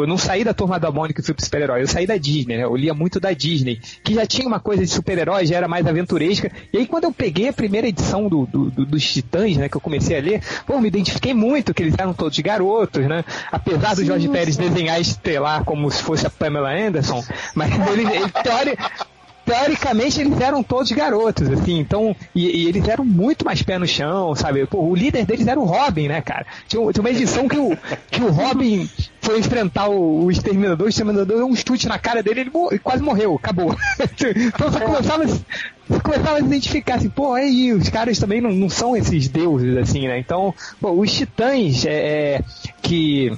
eu não saí da turma da Mônica e fui pro super-herói, eu saí da Disney, né? Eu lia muito da Disney, que já tinha uma coisa de super-herói, já era mais aventuresca. E aí quando eu peguei a primeira edição do, do- do- dos Titãs, né? Que eu comecei a ler, pô, me identifiquei muito, que eles eram todos garotos, né? Apesar do Jorge Pérez desenhar e estrelar como se fosse a Pamela Anderson, mas ele, ele teori- teoricamente eles eram todos garotos, assim, então, e, e eles eram muito mais pé no chão, sabe? Pô, o líder deles era o Robin, né, cara? Tinha, tinha uma edição que o, que o Robin foi enfrentar o, o Exterminador, o Exterminador deu um chute na cara dele, ele mo- e quase morreu, acabou. então você começava, você começava a se identificar assim, pô, aí os caras também não, não são esses deuses, assim, né? Então, pô, os titãs, é, é, que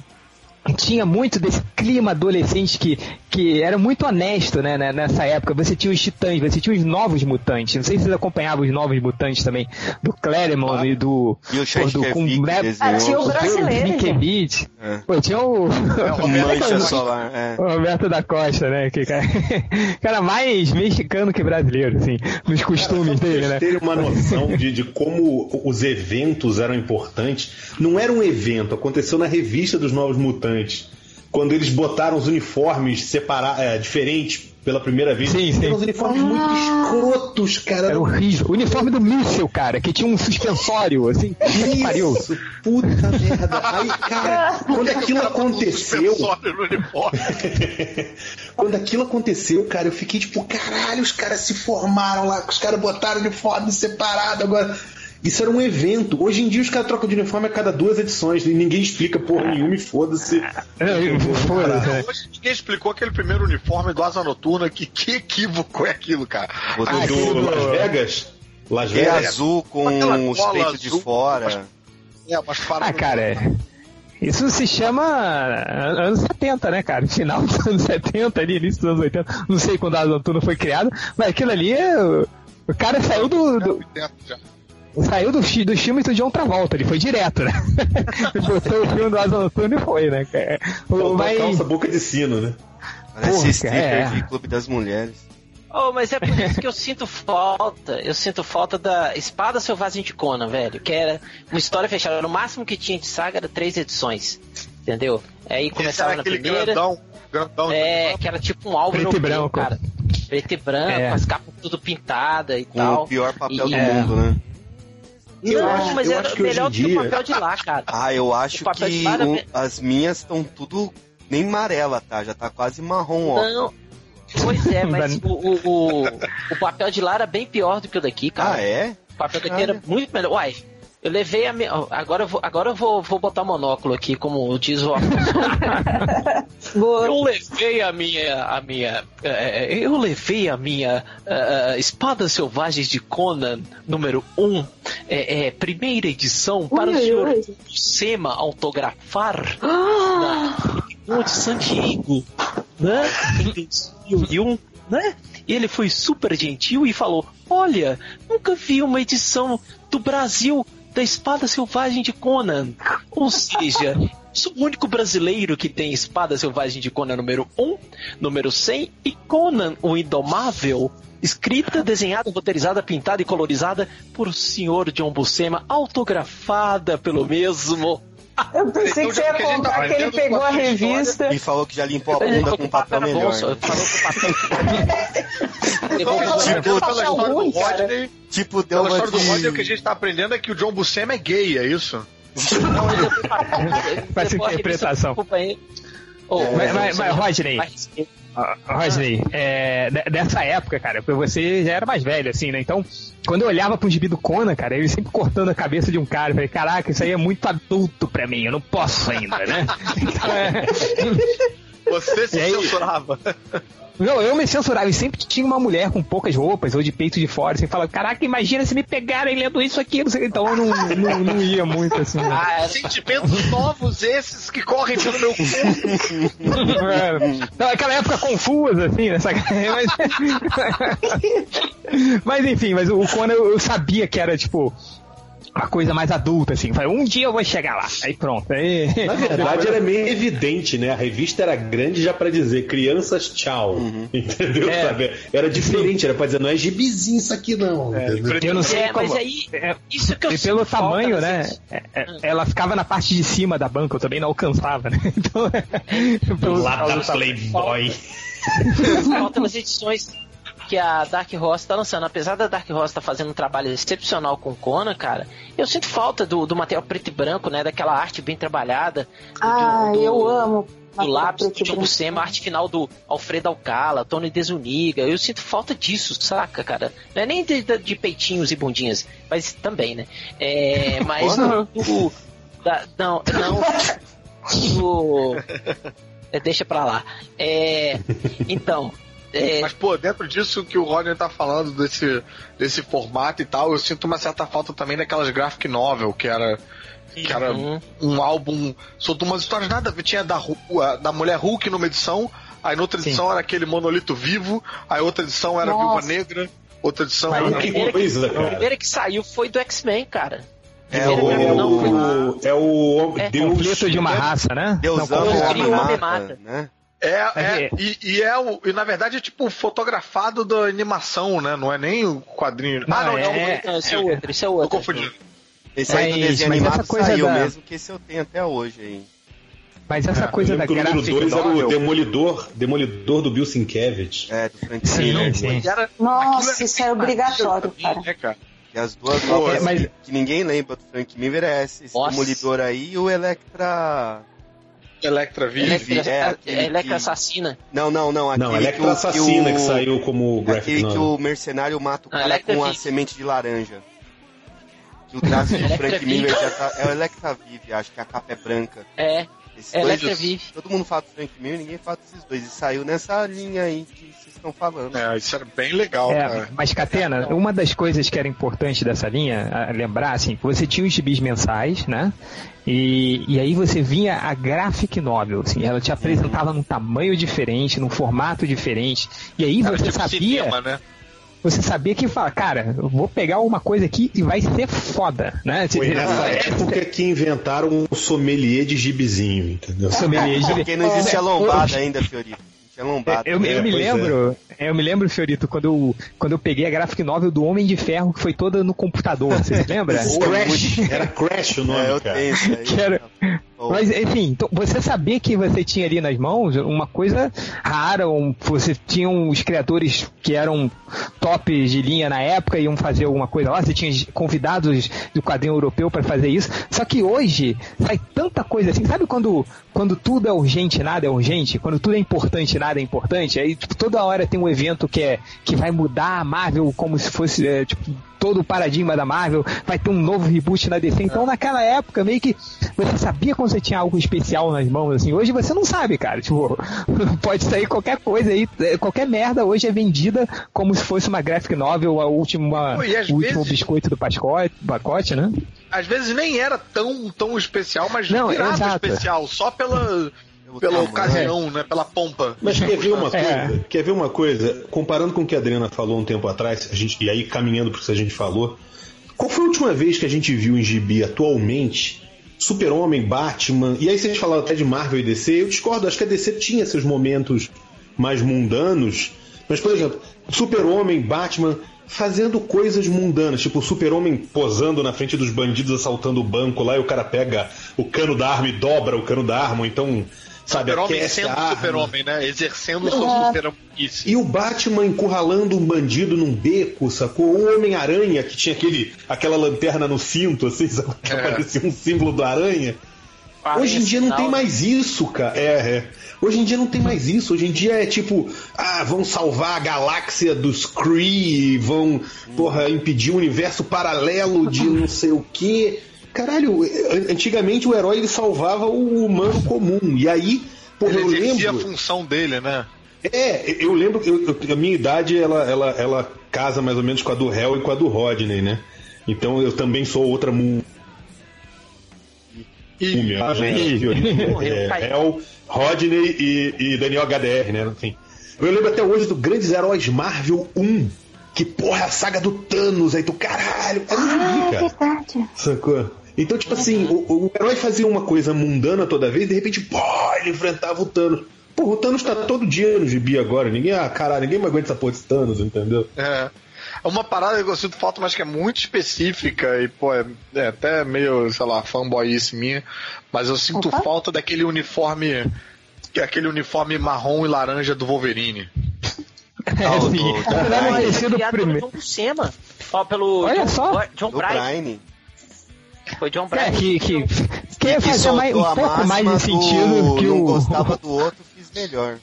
tinha muito desse clima adolescente que, que era muito honesto, né, né, nessa época. Você tinha os titãs, você tinha os novos mutantes. Não sei se vocês acompanhavam os novos mutantes também, do Claremont e do. E o Shashkevich né, desenhou. Ah, tinha o o brasileiro. É. Pô, tinha o. Mancha solar. É. O Roberto da Costa, né? Que cara, cara mais mexicano que brasileiro, assim, nos costumes pra dele, vocês né? terem uma noção de, de como os eventos eram importantes. Não era um evento, aconteceu na revista dos Novos Mutantes. Quando eles botaram os uniformes separa- é, diferentes pela primeira vez. Sim, sim. Eram uns uniformes muito escrotos, cara. Era horrível. O uniforme do míssil, cara, que tinha um suspensório, assim. Puta que pariu. Isso, puta merda. Aí, cara, quando aquilo aconteceu. Suspensório no uniforme. Quando aquilo aconteceu, cara, eu fiquei tipo, caralho, os caras se formaram lá, os caras botaram uniforme separado agora. Isso era um evento. Hoje em dia os caras trocam de uniforme a cada duas edições e ninguém explica porra nenhuma e foda-se. Foda-se, né? Hoje ninguém explicou aquele primeiro uniforme do Asa Noturna, que, que equívoco é aquilo, cara. Ah, do- do Las Vegas? Las que é Vegas? azul com os peitos de fora. É, mas para Ah, cara, é. Isso se chama an- anos 70, né, cara? Final dos anos 70, ali, início dos anos 80. Não sei quando a Asa Noturna foi criado, mas aquilo ali é. O o cara saiu do. do- já. Saiu do, dos filmes do John Travolta, ele foi direto, né? Botou o filme do Asa Noturna e foi, né, cara? O- Faltou mas- calça, boca de sino, né? Parece Porra, stripper é. de Clube das Mulheres. Oh, mas é por isso que eu sinto falta. Eu sinto falta da Espada Selvagem de Conan, velho. Que era uma história fechada. No máximo que tinha de saga era três edições. Entendeu? Aí Esse começava na primeira. grandão, grandão. É, que era tipo um álbum Preto e branco. cara. Preto e branco, É. as capas tudo pintadas e Com tal. o pior papel E- do é. mundo, né? Eu Não, acho- mas eu era acho que hoje melhor em do que o dia- papel de lá, cara. Ah, eu acho O papel de que o- vem- as minhas estão tudo nem amarela, tá? Já tá quase marrom, ó. Não. Pois é, mas o, o, o, o papel de lá era bem pior do que o daqui, cara. Ah, é? O papel daqui era muito melhor. Uai, eu levei a minha. Agora eu vou, agora eu vou, vou botar monóculo aqui, como diz o. Eu levei a minha. A minha eh, eu levei a minha eh, Espadas Selvagens de Conan número 1, eh, eh, primeira edição, para o Ui, senhor ui. Sema autografar Ah, na de San Diego, né? Em 2001, né? E ele foi super gentil e falou: Olha, nunca vi uma edição do Brasil da Espada Selvagem de Conan. Ou seja, sou o único brasileiro que tem Espada Selvagem de Conan número 1, número 100 e Conan o Indomável. Escrita, desenhada, roteirizada, pintada e colorizada por o senhor John Buscema, autografada pelo mesmo. Eu pensei que você ia Então, que a gente tá contar que ele pegou a com a revista. E falou que já limpou a bunda com papel melhor. bom, só- falou que o papel. Tipo, pela papel história ruim, do cara. Rodney, Tipo, deu pela uma história do de... Rodney, o que a gente tá aprendendo é que o John Buscema é gay, é isso? Não, a revista interpretação. pro companheiro. Ô, Mas- mas- mas, Rodney, mas- Ah, Rodney, é, de- dessa época, cara, porque você já era mais velho, assim, né? Então, quando eu olhava pro gibi do Conan, cara, ele sempre cortando a cabeça de um cara, eu falei, caraca, isso aí é muito adulto pra mim, eu não posso ainda, né? Então, é, Você se E aí? censurava. Não, eu me censurava e sempre tinha uma mulher com poucas roupas ou de peito de fora. Você fala, caraca, imagina se me pegarem lendo isso aqui. não sei. Então eu não, não, não ia muito assim. né? Ah, era- Sentimentos novos esses que correm pelo meu cu. Não, aquela época confusa, assim, nessa mas... mas enfim, mas o Conan eu sabia que era tipo a coisa mais adulta, assim. Falei, um dia eu vou chegar lá. Aí pronto. Aí... Na verdade, era meio evidente, né? A revista era grande já pra dizer crianças, tchau. Entendeu? É. Sabe? Era diferente, era pra dizer, não é gibizinho isso aqui, não. entendeu? Eu não sei É, como. mas aí, É, isso que eu E pelo falta tamanho, nas né? edições. é- é- Ela ficava na parte de cima da banca, eu também não alcançava, né? Então, pelo Lá causa da do. Playboy. falta nas edições que a Dark Horse tá lançando. Apesar da Dark Horse tá fazendo um trabalho excepcional com Conan, cara, eu sinto falta do, do material preto e branco, né? Daquela arte bem trabalhada. do- Ah, do- eu amo. Do lápis preto do. Buscema, a arte final do Alfredo Alcala, Tony Desuniga. Eu sinto falta disso, saca, cara? Não é nem de, de- peitinhos e bundinhas, mas também, né? É, mas do, da- não, não. Do, é, deixa pra lá. É, então, é, Mas, pô, dentro disso que o Rodney tá falando, desse, desse formato e tal, eu sinto uma certa falta também daquelas graphic novel, que era. Que era Uhum. um álbum soltou umas histórias nada a ver. Tinha da, a- da Mulher Hulk numa edição, aí noutra edição era aquele monolito vivo, aí outra edição era a Viúva Nossa. Negra, outra edição Aí era. Que primeira coisa, a cara. primeira que saiu foi do X-Men, cara. É o- não, foi O, é o É, Deus. Conflito de uma raça, né? Não, Deus homem cria o homem mata, mata. né? É, é, É. e, e é o, e na verdade é tipo fotografado da animação, né? Não é nem o quadrinho. Não, ah, não, não, é- Não, esse é outro, esse é tô outro. confundindo. Esse aí do Mas- desenho animado coisa saiu da- mesmo, que esse eu tenho até hoje aí. Mas essa coisa Eu da que o número graphic 2 era o. Demolidor, Demolidor do Bill Sienkiewicz. É, do Frank Sim, Miller. sim. Era, Nossa, isso é obrigatório, cara. né, cara? E as duas obras é, mas- que, que ninguém lembra do Frank Miller é esse, esse. Demolidor aí e o Electra... Electra Vive. Electra, é, a- aquele Electra que- assassina. Não, não, não. Aquele Não, que Electra o- Assassina o- que saiu como graphic Aquele que novel. o mercenário mata o cara com a Vive. semente de laranja. Que o traço do Frank. Miller já tá... É o Electra Vive, acho que a capa é branca. É, Esses Electra dois- Vive. Todo mundo fala do Frank Miller, ninguém fala desses dois. E saiu nessa linha aí que estão falando. É, isso era bem legal, É, cara. mas Catena, uma das coisas que era importante dessa linha, a lembrar, assim, que você tinha os gibis mensais, né? E, e aí você vinha a graphic novel, assim, ela te apresentava num tamanho diferente, num formato diferente. E aí Era você tipo sabia, cinema, né? você sabia que fala, cara, eu vou pegar uma coisa aqui e vai ser foda, né? Foi nessa É, época que inventaram o sommelier de gibizinho, entendeu? sommelier de- Porque não existe a lombada ainda, Fiorito. Tinha lombada. Eu, eu É, me pois lembro, eu me lembro, Fiorito, quando eu, quando eu peguei a graphic novel do Homem de Ferro, que foi toda no computador, você se lembra? Crash, era Crash o nome, É, eu cara. tenho isso aí. Que era- Mas, enfim, então, você sabia que você tinha ali nas mãos uma coisa rara, um, você tinha os criadores que eram tops de linha na época, iam fazer alguma coisa lá, você tinha convidados do quadrinho europeu para fazer isso. Só que hoje sai tanta coisa assim, sabe quando, quando tudo é urgente, nada é urgente? Quando tudo é importante, nada é importante? Aí, tipo, toda hora tem um evento que, é, que vai mudar a Marvel como se fosse, é, tipo, todo o paradigma da Marvel, vai ter um novo reboot na DC. Então, naquela época, meio que você sabia quando você tinha algo especial nas mãos, assim. Hoje você não sabe, cara. Tipo, pode sair qualquer coisa aí, é, qualquer merda hoje é vendida como se fosse uma graphic novel, a última, Pô, o último vezes- biscoito do pacote, pacote, né? Às vezes nem era tão, tão especial, mas Não, virava exato. especial, só pela, pela ocasião, né? Pela pompa. Mas quer ver uma coisa? É. Quer ver uma coisa? Comparando com o que a Adriana falou um tempo atrás, a gente, e aí caminhando pro que a gente falou, qual foi a última vez que a gente viu em gibi atualmente Super-Homem, Batman, e aí vocês falaram até de Marvel e DC, eu discordo, acho que a DC tinha seus momentos mais mundanos, mas, por exemplo, Super-Homem, Batman fazendo coisas mundanas, tipo o Super-Homem posando na frente dos bandidos assaltando o banco lá e o cara pega o cano da arma e dobra o cano da arma, ou então, sabe, Super-Homem sendo super-homem, né? Exercendo Não. sua super-homenice. E o Batman encurralando um bandido num beco, sacou? O Homem-Aranha, que tinha aquele, aquela lanterna no cinto, assim, sabe? Que É. parecia um símbolo do aranha. Aranha Hoje em dia não sinal. tem mais isso, cara. É, é. Hoje em dia não tem mais isso. Hoje em dia é tipo, ah, vão salvar a galáxia dos Kree, vão, porra, impedir o universo paralelo de não sei o quê. Caralho, an- antigamente o herói ele salvava o humano comum. E aí, porra, Ele eu lembro. a função dele, né? É, eu lembro que a minha idade ela, ela, ela casa mais ou menos com a do Hell e com a do Rodney, né? Então eu também sou outra mu- múmia. né? Morreu, É, caiu. Hell, Rodney e, e Daniel HDR, né? Enfim. Eu lembro até hoje do Grandes Heróis Marvel 1. Que porra, é a saga do Thanos. Aí tu, caralho, é um gibi, cara. verdade. Sacou? Então, tipo assim, o, o herói fazia uma coisa mundana toda vez, de repente, pô, ele enfrentava o Thanos. Pô, o Thanos tá todo dia no gibi agora. Ninguém, ah, caralho, ninguém mais aguenta essa porra desse Thanos, entendeu? É. É uma parada que eu sinto falta, mas que é muito específica e, pô, é, é até meio, sei lá, fanboyice minha, mas eu sinto Opa. falta daquele uniforme, que é aquele uniforme marrom e laranja do Wolverine. É, sim. do- do Apesar de Brian. ter sido o Criado pelo primeiro. John Buscema. Ó, pelo Olha John, só. John Do Bryan. Brian. Foi John É, Bryan. que, que, que ia que fazer mais, um a pouco mais de sentido do que o. gostava do outro, fiz melhor.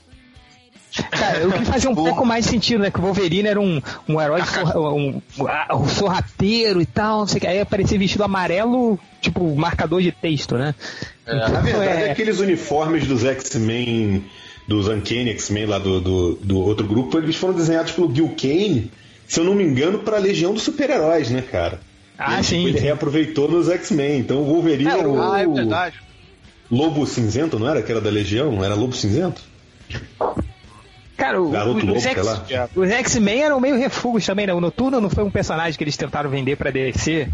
Cara, o que fazia um pouco mais de sentido, né? Que o Wolverine era um, um herói sorra- um, um, um sorrateiro e tal, não sei o que. Aí aparecia vestido amarelo, tipo, marcador de texto, né? Na verdade, é- aqueles uniformes dos X-Men, dos Uncanny X-Men lá do, do, do outro grupo, eles foram desenhados pelo Gil Kane, se eu não me engano, pra Legião dos Super-Heróis, né, cara? Ah, Ele, sim. tipo, ele reaproveitou nos X-Men. Então o Wolverine É, era o. Ah, é verdade. Lobo Cinzento, não era? Que era da Legião? Era Lobo Cinzento? Cara, o- Garoto os, os X-Men eram meio refugos também, né? O Noturno não foi um personagem que eles tentaram vender pra DC.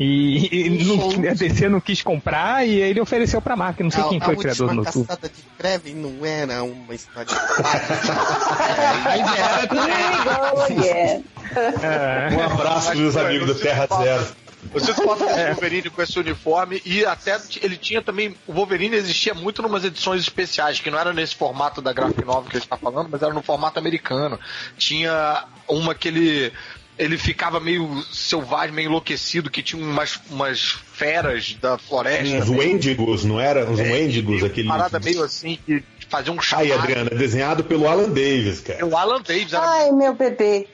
E, e não- a DC não quis comprar e ele ofereceu pra marca. Não sei quem foi o criador do Noturno. caçada de Kraven não era uma história de Legal, yeah. É. Um abraço, meus amigos do Terra Zero. Você foto do Wolverine com esse uniforme e até ele tinha também. O Wolverine existia muito numas edições especiais, que não era nesse formato da Graphic Novel que ele está falando, mas era no formato americano. Tinha uma que ele. Ele ficava meio selvagem, meio enlouquecido, que tinha umas, umas feras da floresta. Uns meio- Wendigos, não era? Uns Wendigos, aquele. parada meio assim, que fazia um chamado. Aí, Adriana, desenhado pelo Alan Davis, cara. O Alan Davis era Ai, meu bebê.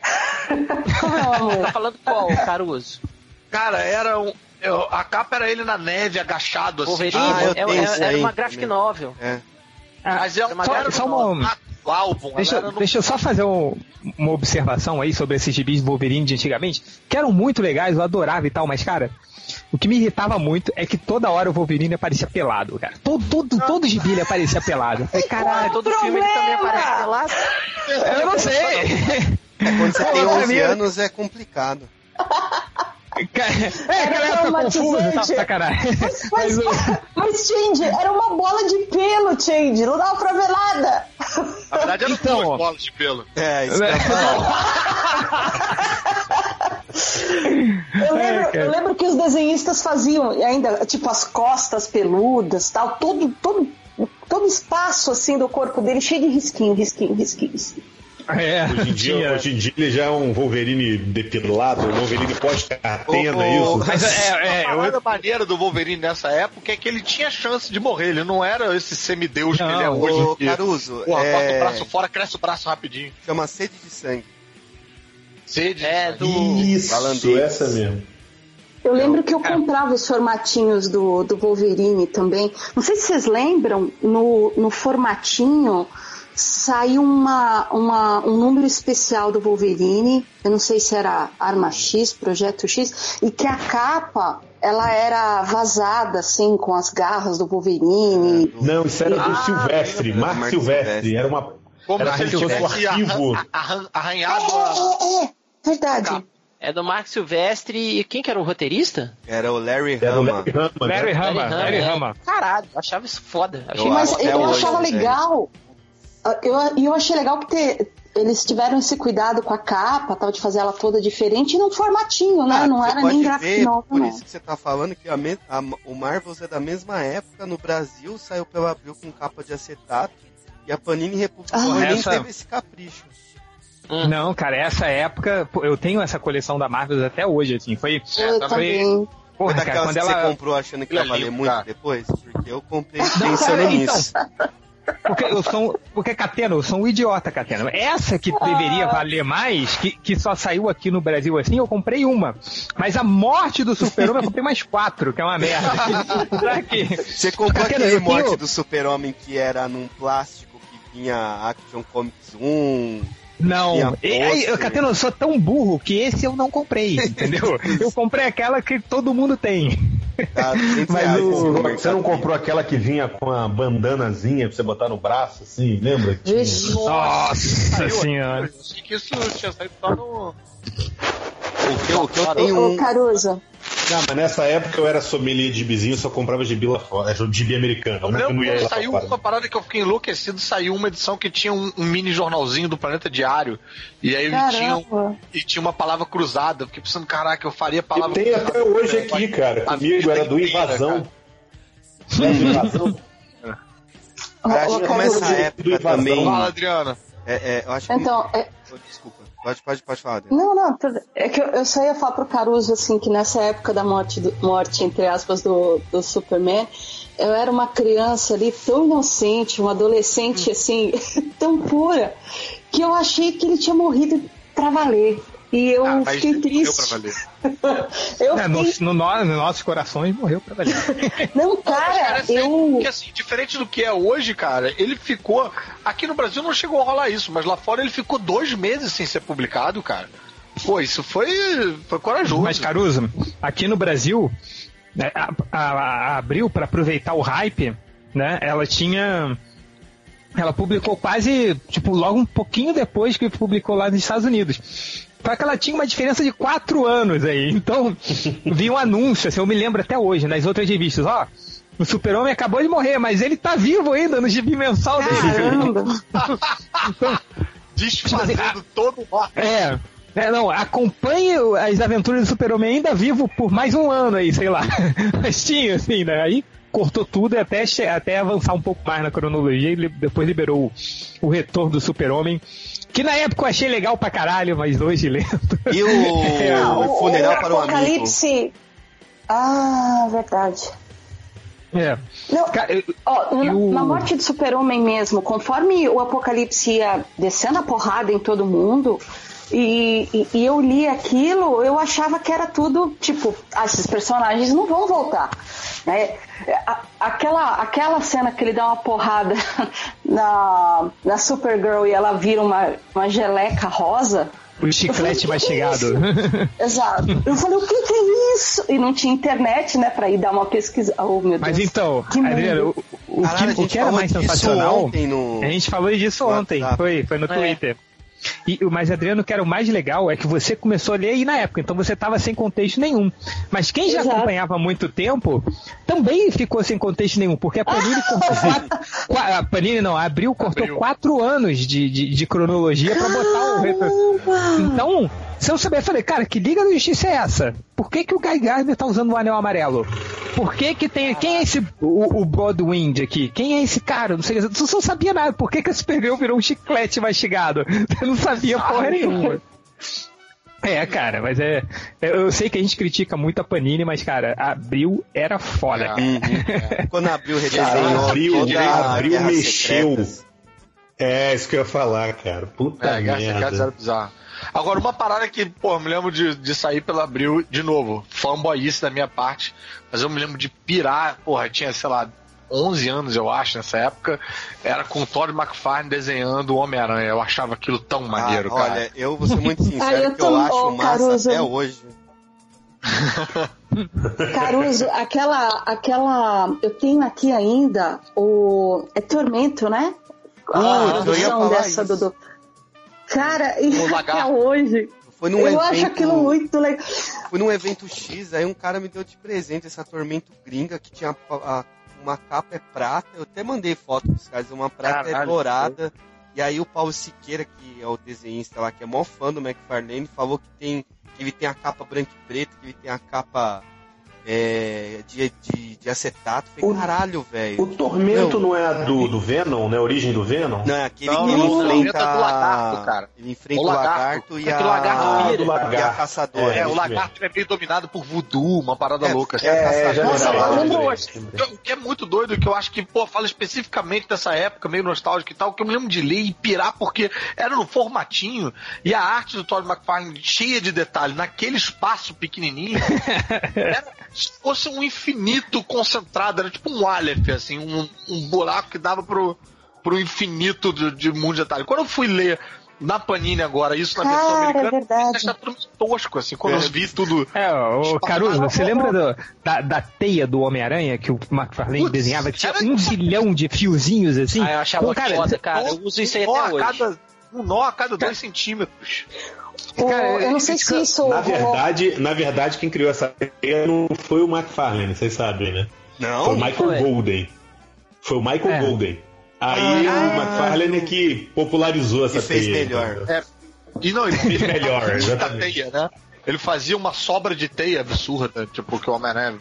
Como é o amor? Tá falando qual, Caruso? Cara, era um. eu- A capa era ele na neve, agachado, assim. Wolverine? Ah, eu é, tenho é- era aí uma graphic também. novel. É. Mas é uma só, só uma- álbum. Deixa, no- deixa eu só fazer um- uma observação aí sobre esses gibis de Wolverine de antigamente, que eram muito legais, eu adorava e tal, mas, cara, o que me irritava muito é que toda hora o Wolverine aparecia pelado, cara. Todo, todo, todo gibi ele aparecia pelado. Caralho, Todo filme ele também aparece pelado. eu não sei. É, quando você tem Pô, 11 meu- anos é complicado. Cara, É, aquela época confusa, tá, traumatizante. sacanagem. Mas, Mas, o- mas, Change, era uma bola de pelo, Change. Não dava pra ver nada. Na verdade, eram Então, duas ó. bolas de pelo. É, isso que eu ia falar. Eu lembro, É, cara. eu lembro que os desenhistas faziam ainda, tipo, as costas peludas, tal, todo, todo, todo espaço, assim, do corpo dele cheio de risquinho, risquinho, risquinho. risquinho. é, Hoje em, dia, hoje em dia ele já é um Wolverine depilado, um Wolverine pós-catena, O- isso. Mas é, é, a eu- parada maneira do Wolverine nessa época é que ele tinha chance de morrer. Ele não era esse semideus que Não, ele é hoje. Ô, que, Caruso, Porra, é- bota o braço fora, cresce o braço rapidinho. Chama sede de sangue. Sede. É, do. Isso, essa mesmo. Eu lembro que eu comprava os formatinhos do, do Wolverine também. Não sei se vocês lembram, no, no formatinho saiu uma, uma, um número especial do Wolverine. Eu não sei se era Arma X, Projeto X, e que a capa ela era vazada, assim, com as garras do Wolverine. Não, isso era do Ah, Silvestre, Mark Silvestre. Silvestre. Era uma. Como Era se ele um tivesse arquivo. arran- arran- É, arranhado a. é, é, verdade. É do Mark Silvestre e quem que era o roteirista? Era o Larry Era o Hama. Larry Hama. né? Larry Hama, é. Caralho, eu achava isso foda. Achei Eu Mas acho eu, hoje, achava né? legal. Eu, eu achei legal que ter- eles tiveram esse cuidado com a capa, tal, de fazer ela toda diferente e num formatinho, né? Ah, não era nem novo, Por não. isso que você tá falando que a a- o Marvels é da mesma época. No Brasil saiu pela Abril com capa de acetato. E a Panini republicou Ah, e nem essa- teve esse capricho. Não, cara, essa época, eu tenho essa coleção da Marvel até hoje, assim, foi... Eu tá também. Porra, Foi cara, quando que você ela... comprou achando que ia é valer muito cara. depois? Porque eu comprei Não, pensando cara, então, nisso. Porque eu sou, porque, Catena, eu sou um idiota, Catena. Essa que deveria valer mais, que, que só saiu aqui no Brasil assim, eu comprei uma. Mas a morte do super-homem eu comprei mais quatro, que é uma merda. Será que... Você comprou Catena, aquele eu tenho- morte do super-homem que era num plástico que vinha Action Comics 1. Não, e, aí, pôster. eu, Catena, eu sou tão burro que esse eu não comprei, entendeu? eu comprei aquela que todo mundo tem. 200 Mas o- Você não comprou aquela que vinha com a bandanazinha pra você botar no braço, assim, lembra? Nossa Saiu senhora. achei que isso tinha saído só no. O que, eu- o que eu tenho Ô. Caruso, Não, mas nessa época eu era sommelier de gibizinho, eu só comprava gibi lá fora, é, gibi americano, né? Eu não ia Lembro quando saiu uma parada que eu fiquei enlouquecido, saiu uma edição que tinha um, um mini jornalzinho do Planeta Diário. E aí ele tinha, um- e tinha uma palavra cruzada. Eu fiquei pensando, caraca, eu faria Eu palavra tenho cruzada. até hoje aqui, cara, A comigo, vida era do inteira, Invasão. Era do Invasão. Ô, Acho que começa a época também. Fala, Adriana. É, é, eu acho que. Então, é, Oh, Desculpa. Pode, pode, pode falar. Adriano. Não, não, é que eu, eu só ia falar pro Caruso, assim, que nessa época da morte, do- morte entre aspas, do, do Superman, eu era uma criança ali tão inocente, uma adolescente, assim, tão pura, que eu achei que ele tinha morrido pra valer. E eu Ah, mas fiquei morreu triste. eu É, no, fiquei... no, no- nos nossos corações morreu pra valer. Não, cara, cara, é eu... porque assim, diferente do que é hoje, cara, ele ficou. Aqui no Brasil não chegou a rolar isso, mas lá fora ele ficou dois meses sem ser publicado, cara. Pô, isso foi, foi corajoso. Mas, Caruso, aqui no Brasil, né, a, a- a Abril, para aproveitar o hype, né, ela tinha. Ela publicou quase, tipo, logo um pouquinho depois que publicou lá nos Estados Unidos. Só que ela tinha uma diferença de quatro anos aí. Então, vi um anúncio, assim, eu me lembro até hoje, nas outras revistas, ó. O super-homem acabou de morrer, mas ele tá vivo ainda no gibi mensal dele. Caramba! Então, Desfazendo todo o rock. É. É, não, acompanhe as aventuras do Super-Homem ainda vivo por mais um ano aí, sei lá. Mas tinha, assim, né? Aí cortou tudo e até, até avançar um pouco mais na cronologia e depois liberou o, o retorno do Super-Homem. Que na época eu achei legal pra caralho, mas hoje lento. E o, É, o funeral para o amigo. Apocalipse. Ah, verdade. É. Não, ó, na, o- na morte do super-homem mesmo, conforme o Apocalipse ia descendo a porrada em todo mundo, e, e- e eu li aquilo, eu achava que era tudo, tipo, ah, esses personagens não vão voltar. Né? A- aquela, aquela cena que ele dá uma porrada na, na Supergirl e ela vira uma, uma geleca rosa. O chiclete Eu falei, mastigado. Exato. Eu falei, o que, que é isso? E não tinha internet, né, pra ir dar uma pesquisa. Oh, meu Deus. Mas então. Adriano, o, o Caralho, que, o que era mais sensacional. no- A gente falou disso ontem, WhatsApp. foi, foi no É. Twitter. E, o- mas, Adriano, o que era o mais legal é que você começou a ler aí na época, então você estava sem contexto nenhum. Mas quem já Exato. acompanhava há muito tempo também ficou sem contexto nenhum, porque a Panini cortou quatro. qua- a Panini não, a Abril cortou Abril. quatro anos de, de, de cronologia para botar o retorno. Então, se eu souber, eu falei, cara, que liga da justiça é essa? Por que, que o Guy Gardner tá usando o anel amarelo? Por que que tem... Quem é esse... O, o Broadwind aqui? Quem é esse cara? Não sei, você não sabia nada. Por que que a Supergirl virou um chiclete mastigado? Eu não sabia porra nenhuma. É, cara, mas é. Eu sei que a gente critica muito a Panini, mas, cara, abril era foda. É. cara. Uhum. Quando abriu redesenhou abriu, toda a abriu Guerras mexeu. Secretas. É, isso que eu ia falar, cara. Puta É, merda. era bizarro. Agora, uma parada que, pô, eu me lembro de, de sair pela Abril, de novo, fanboyice da minha parte, mas eu me lembro de pirar, porra, tinha, sei lá, 11 anos, eu acho, nessa época, era com o Todd McFarlane desenhando o Homem-Aranha. Eu achava aquilo tão maneiro, Ah, cara. Olha, eu vou ser muito sincero Ah, eu que eu acho Ô, massa Caruso. até hoje. Caruso, aquela, aquela. Eu tenho aqui ainda o. É Tormento, né? Ah, eu ia falar dessa isso. do. do- Cara, e até lagarto. hoje. Foi num eu evento, acho aquilo muito legal. Fui num evento X, aí um cara me deu de presente essa Tormento gringa que tinha a- a- uma capa é prata. Eu até mandei foto pros caras, uma prata é Caralho, dourada. E aí o Paulo Siqueira, que é o desenhista lá, que é mó fã do McFarlane, falou que tem que ele tem a capa branca e preta, que ele tem a capa é, de, de, de acetato. Falei, O- caralho, velho. O Tormento Não. não, é a do, do Venom, né? A origem do Venom? Não, é aquele Não, que ele não, enfrenta. inventa do lagarto, cara. Ele enfrenta O o lagarto, lagarto. e É a. lagarto Ah, vira. do E a lagarto. caçadora. É, É, o lagarto é meio dominado por voodoo, uma parada É, louca. assim. É, já Nossa, hoje. lembrei. O que é muito doido, que eu acho que, pô, fala especificamente dessa época, meio nostálgica e tal, que eu me lembro de ler e pirar, porque era no formatinho, e a arte do Todd McFarlane cheia de detalhe, naquele espaço pequenininho, era fosse um infinito concentrado, era tipo um Aleph, assim, um, um buraco que dava pro, pro infinito de, de mundo de detalhe. Quando eu fui ler na Panini agora, isso na versão é americana, verdade. eu achava tudo tosco, assim, quando eu vi tudo... É, ô Tipo, Caruso, você lembra do- da, da teia do Homem-Aranha que o McFarlane Putz, desenhava, que tinha um zilhão de fiozinhos assim? Ah, eu achava Pô, cara, foda, cara. Eu uso isso aí até a hoje. cada- um nó a cada dois centímetros. O- Cara, eu não sei se isso. Na verdade, na verdade, quem criou essa ideia não foi o McFarlane, vocês sabem, né? Não, Foi o Michael foi. Golden. Foi o Michael É. Golden. Aí Ah. o McFarlane é que popularizou essa E fez teia. melhor. entendeu? É, E não, ele Fez melhor, exatamente. teia, né? Ele fazia uma sobra de teia absurda, tipo, que o Homem-Aranha.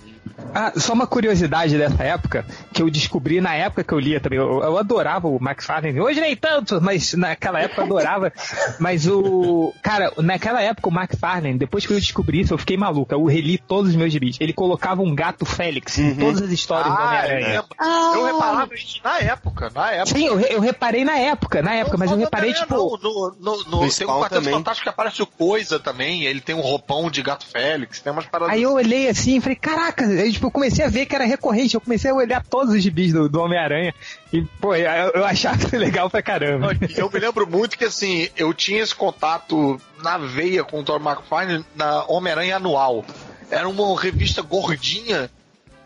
Ah, só uma curiosidade dessa época, que eu descobri na época que eu lia também. Eu, eu adorava o McFarlane. Hoje nem tanto, mas naquela época eu adorava. mas o. Cara, naquela época o McFarlane, depois que eu descobri isso, eu fiquei maluco. Eu reli todos os meus gibis. Ele colocava um gato Félix em todas as histórias do Ah, eu Homem-Aranha. Ah. Eu reparava isso na época, na época. Sim, eu, eu reparei na época, na época, mas eu reparei, tipo. no, no, no, No tem um Quarteto também. Fantástico que aparece o Coisa também, ele tem um roupão de gato Félix, tem umas paradas. Aí eu olhei assim e falei, caraca, tipo, eu comecei a ver que era recorrente, eu comecei a olhar todos os gibis do, do Homem-Aranha. E, pô, eu, eu achava legal pra caramba. Eu me lembro muito que assim, eu tinha esse contato na veia com o Thor McFarlane na Homem-Aranha Anual. Era uma revista gordinha,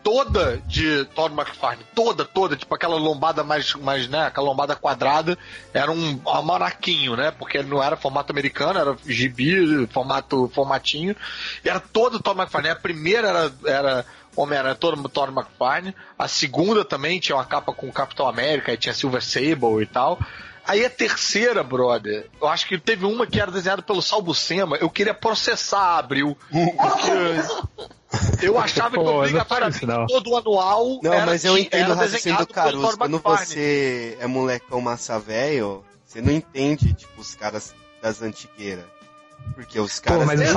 toda de Thor McFarlane, toda, toda, tipo aquela lombada mais, mais né, aquela lombada quadrada, era um almanaquinho, né, porque ele não era formato americano, era gibi, formato, formatinho, e era todo Thor McFarlane. A primeira era, era Homem-Aranha, todo Thor McFarlane, a segunda também tinha uma capa com o Capitão América, e tinha Silver Sable e tal. Aí a terceira, brother, eu acho que teve uma que era desenhada pelo Salbucema. Eu queria processar a Abril. Porque eu achava que Pô, não obrigatoriamente todo anual. Não, era, mas eu entendo era o raciocínio desenhado do pelo Caruso. Quando você é molecão massa velho, você não entende, tipo, os caras das antigueiras. Porque os caras. Pô, mas o eu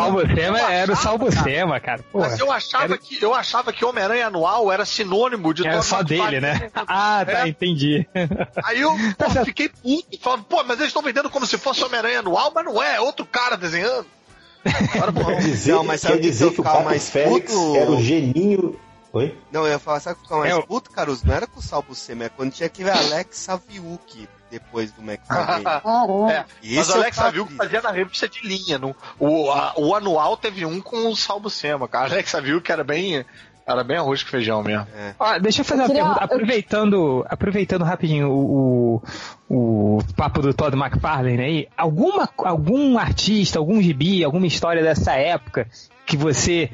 era o achava, Salbucema, cara. Porra, Mas eu achava era- que eu achava que Homem-Aranha anual era sinônimo de Era só dele, né? Ah, tá, É. entendi. Aí eu Tá pô, fiquei puto, falando, pô, mas eles estão vendendo como se fosse Homem-Aranha anual, mas não é, é outro cara desenhando. Agora, pô, Quer dizer, Não, mas quer que dizer eu que o ficava Pato mais Félix puto? era o geninho. Oi? Não, eu ia falar, sabe o que ficava mais É, puto, Caruso? Não era com o Salbucema, é quando tinha aquele Alex Saviuk depois do McFarlane. Caramba. É, mas o é o Alex Savil Fabrício. fazia na revista de linha. No, o, a- o anual teve um com o Salvo Sema, cara. Alex Savil que era bem, era bem arroz com feijão mesmo. Ó, deixa eu fazer uma queria- pergunta. Aproveitando, aproveitando rapidinho o, o, o papo do Todd McFarlane aí, alguma, algum artista, algum gibi, alguma história dessa época que você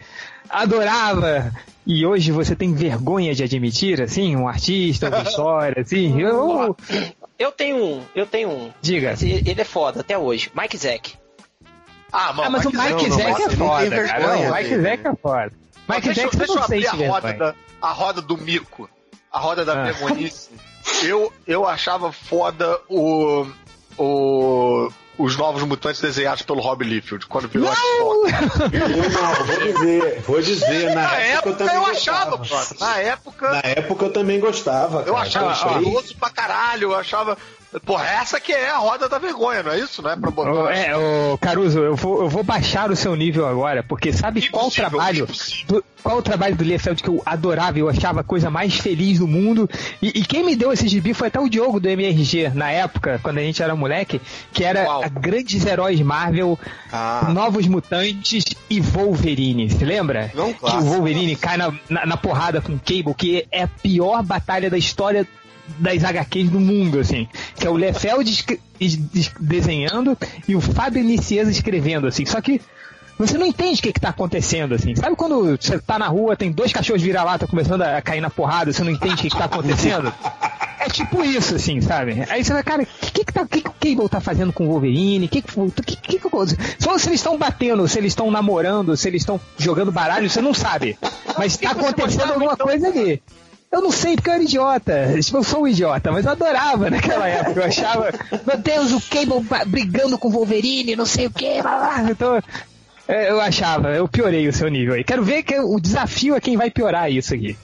adorava e hoje você tem vergonha de admitir, assim, um artista, uma história, assim? Eu, Eu tenho um, eu tenho um. diga. Ele é foda até hoje. Mike Zack. Ah, Ah, mas o Zack- Mike não, Zack você é tem foda, cara. Não, o Mike Zack é foda. Mike deixa, Zack deixa você eu não abrir a roda, da, a roda do mico. A roda da Ah. demonice. Eu, eu achava foda o, o, os novos mutantes desenhados pelo Rob Liefeld, quando virou X-Force. Não, vou dizer, vou dizer, na, Na época, eu época também eu gostava. achava, brother. Na época, Na época eu também gostava. eu cara. achava achei- curioso pra caralho. Eu achava. Porra, essa que é a roda da vergonha, não é isso? Não é pra botar. É, ô, Caruso, eu vou, eu vou baixar o seu nível agora, porque sabe qual o Impossível, trabalho impossível. do, qual o trabalho do Liefeld que eu adorava, eu achava a coisa mais feliz do mundo. E, e quem me deu esse gibi foi até o Diogo do MRG, na época, quando a gente era moleque, que era Grandes Heróis Marvel, Ah. Novos Mutantes e Wolverine. Se lembra? É um que o. Wolverine cai na, na, na porrada com o Cable, que é a pior batalha da história das HQs do mundo, assim. Que é o es- desenhando e o Fábio Nicieza escrevendo, assim. Só que você não entende o que, que tá acontecendo, assim. Sabe quando você tá na rua, tem dois cachorros vira-lata começando a cair na porrada, você não entende o que, que tá acontecendo? É tipo isso, assim, sabe? Aí você vai, cara, o que, que, tá, que, que o Cable tá fazendo com o Wolverine? Que que, que, que, que, que- Só se eles estão batendo, se eles estão namorando, se eles estão jogando baralho, você não sabe. Mas tá acontecendo alguma coisa ali. Eu não sei porque eu era idiota. Tipo, eu sou um idiota, mas eu adorava naquela época. Eu achava, meu Deus, o Cable brigando com o Wolverine, não sei o que, blá, blá. Então, é, eu achava, eu piorei o seu nível aí. Quero ver que o desafio é quem vai piorar isso aqui.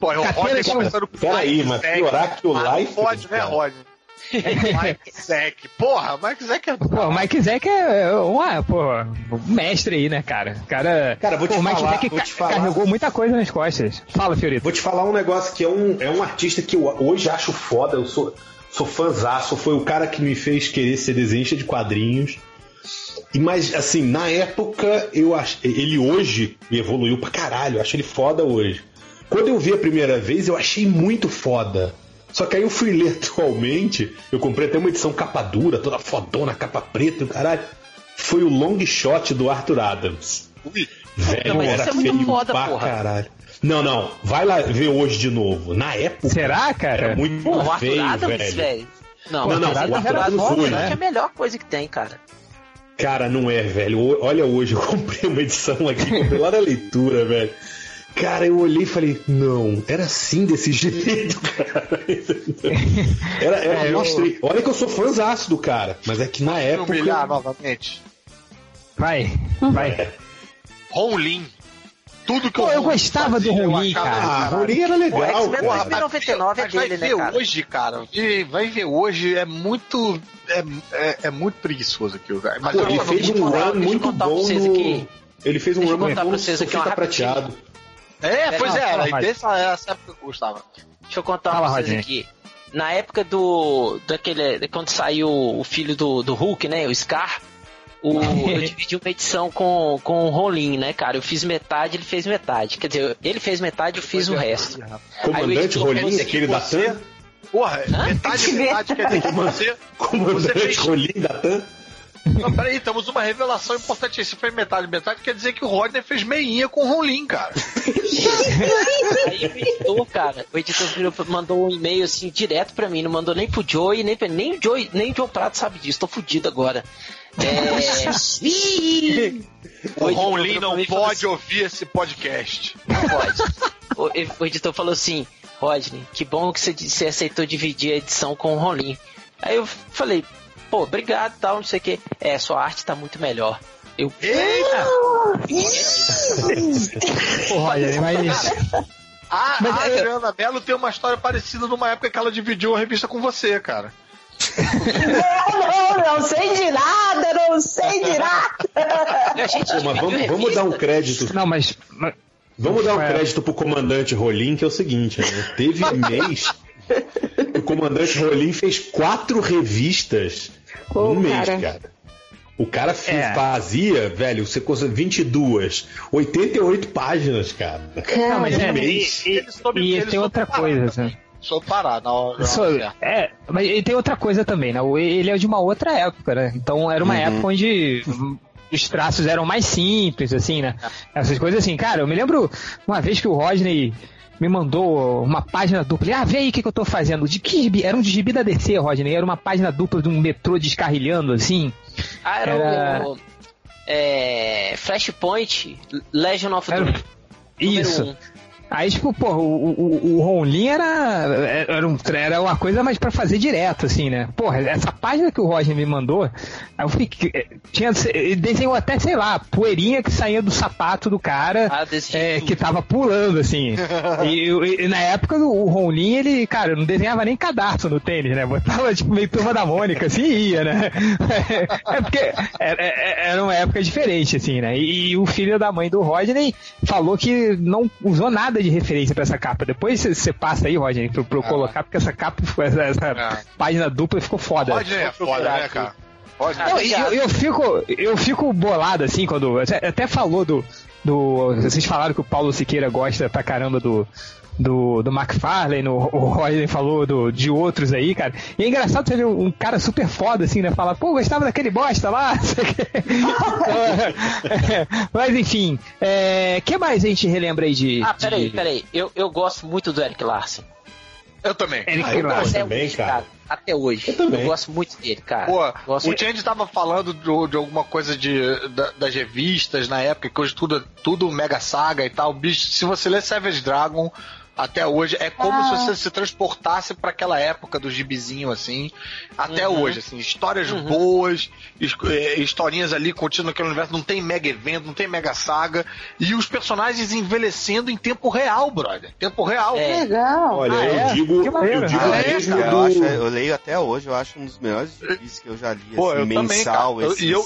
Pô, é o de- começando com Peraí, mas piorar que o Ah, não Life, Pode, né, cara? Roger? Mike Zack. Porra, Mike Zack é. Pô, o Mike Zack é pô, mestre aí, né, cara? O Cara, Cara, vou te pô, o Mike falar, Zack vou ca- te falar. carregou muita coisa nas costas. Fala, Fiorito. Vou te falar um negócio que é um, é um artista que eu hoje acho foda, eu sou, sou fãzaço, foi o cara que me fez querer ser desenhista de quadrinhos. E mas assim, na época eu acho ele hoje evoluiu pra caralho, eu acho ele foda hoje. Quando eu vi a primeira vez, eu achei muito foda. Só que aí eu fui ler atualmente, eu comprei até uma edição capa dura, toda fodona, capa preta e o caralho. Foi o long shot do Arthur Adams. Ui, Velho, mas era isso é muito feio foda, pra porra. caralho. Não, não. Vai lá ver hoje de novo. Na época. Será, cara? Era muito Pô, o Arthur feio, Adams, velho. velho. Não, Não, não, o o Arthur Adams foi, né? que é a melhor coisa que tem, cara. Cara, não é, velho. Olha hoje, eu comprei uma edição aqui, comprei lá na leitura, velho. Cara, eu olhei e falei, não, era assim desse jeito, cara. Era, era, É, eu- mostrei. Olha que eu sou fãzaço do cara, mas é que na Vamos época. humilhar novamente. Vai, vai. Ron Lin. Tudo que Pô, o eu Lin gostava do fazia, eu Ron Lin, achava cara. do Ah. Rolim era legal, X-Men porra. 2099 é dele, né, ver cara? hoje, cara. e Vai ver hoje, é muito. É, é, é muito preguiçoso aquilo, cara. Mas Pô, eu ele fez um contar- run eu muito contar pra bom vocês no... aqui. Ele fez um Deixa eu run muito contar bom pra no vocês aqui Sulfita uma prateado. É, pois Não, é, era. Dessa, essa época que eu gostava. Deixa eu contar Fala, pra vocês Rodney. aqui. Na época do. daquele. Quando saiu o filho do, do Hulk, né? O Scar. O, eu dividi uma edição com, com o Rolim, né, cara? Eu fiz metade, ele fez metade. Quer dizer, ele fez metade, eu fiz o resto. Aí o Comandante Rolim, aquele da TAM? Porra, metade, metade quer dizer que você. Comandante fez- Rolim da TAM? Não, peraí, temos uma revelação importante. Esse foi metade, metade quer dizer que o Rodney fez meinha com o Rolim, cara. Aí o editor, cara, o editor virou, mandou um e-mail assim direto pra mim, não mandou nem pro Joey, nem, pra- nem o Joey, nem o Joe Prato sabe disso, tô fudido agora. É... O pra não pode ouvir esse podcast. Não pode. O, o editor falou assim, Rodney, que bom que você, você aceitou dividir a edição com o Rolim. Aí eu falei, pô, obrigado tal, não sei o que. É, sua arte tá muito melhor. Eu. Eita! Roger, mas. A, Mas a eu- Adriana Mello tem uma história parecida numa época que ela dividiu a revista com você, cara. Não, não, não sei de nada, não sei de nada. A gente Pô, mas vamos, vamos dar um crédito. Não, mas. mas- Vamos dar um É. crédito pro comandante Rolim, que é o seguinte, né? Teve mês. O comandante Rolim fez quatro revistas Pô, num mês, cara. cara. O cara É. fazia, velho, você consegue 22, 88 páginas, cara. Não, mas é. Um E, mês. e- e ele tem outra parar coisa, assim. Só parar na hora. é, mas ele tem outra coisa também, né? Ele é de uma outra época, né? Então era uma Uhum. época onde os traços eram mais simples, assim, né? Essas coisas assim. Cara, eu me lembro uma vez que o Rodney me mandou uma página dupla. Ah, vê aí o que, que eu tô fazendo. De que gibi? Era um gibi da DC, Rodney. Era uma página dupla de um metrô descarrilhando, assim. Ah, era, Era- o. É, Flashpoint Legend of Doom. Isso. um. Aí, tipo, pô, o, o, o Ronlin era, era, um, era uma coisa mais pra fazer direto, assim, né? Porra, essa página que o Roger me mandou, eu fiquei. Tinha, ele desenhou até, sei lá, poeirinha que saía do sapato do cara Ah, é, que tava pulando, assim. e, e- e na época o Ronlin, ele, cara, não desenhava nem cadarço no tênis, né? Botava, tipo, meio turma da Mônica, assim, e ia, né? é porque era, era uma época diferente, assim, né? E, e o filho da mãe do Rodney falou que não usou nada de referência pra essa capa. Depois você- passa aí, Rodney, pra, pra eu Ah. colocar, porque essa capa, ficou- essa, essa Ah. página dupla ficou foda. Pode, né? Vou Foda, né, cara? Ah, Não, e eu, eu fico, eu fico bolado assim quando. Até até falou do, do. Vocês falaram que o Paulo Siqueira gosta pra caramba do. Do, do McFarlane, o, o Rodney falou do, de outros aí, cara. E é engraçado você ver um cara super foda, assim, né? Falar, pô, gostava daquele bosta lá. Mas enfim, é, que mais a gente relembra aí de. Ah, peraí, de- peraí. Eu, eu gosto muito do Eric Larson. Eu também. Eric Ah, eu Larson. gosto Até também, hoje, cara. Até hoje. Eu também. gosto muito dele, cara. Pô, gosto o Change tava falando do- de alguma coisa de, da- das revistas na época, que hoje tudo, tudo mega saga e tal. Bicho, se você ler Savage Dragon até hoje, é como Ah. se você se transportasse pra aquela época do gibizinho, assim, até Uhum. hoje, assim. Histórias Uhum. boas, eh, historinhas ali contidas naquele universo, não tem mega evento, não tem mega saga, e os personagens envelhecendo em tempo real, brother. Tempo real. É. Legal. Olha, Ah, eu é? digo, eu digo Ah, é, mesmo do. eu, acho, eu leio até hoje, eu acho um dos melhores gibis que eu já li, Pô, assim, eu também, mensal. Eu- esses... e eu-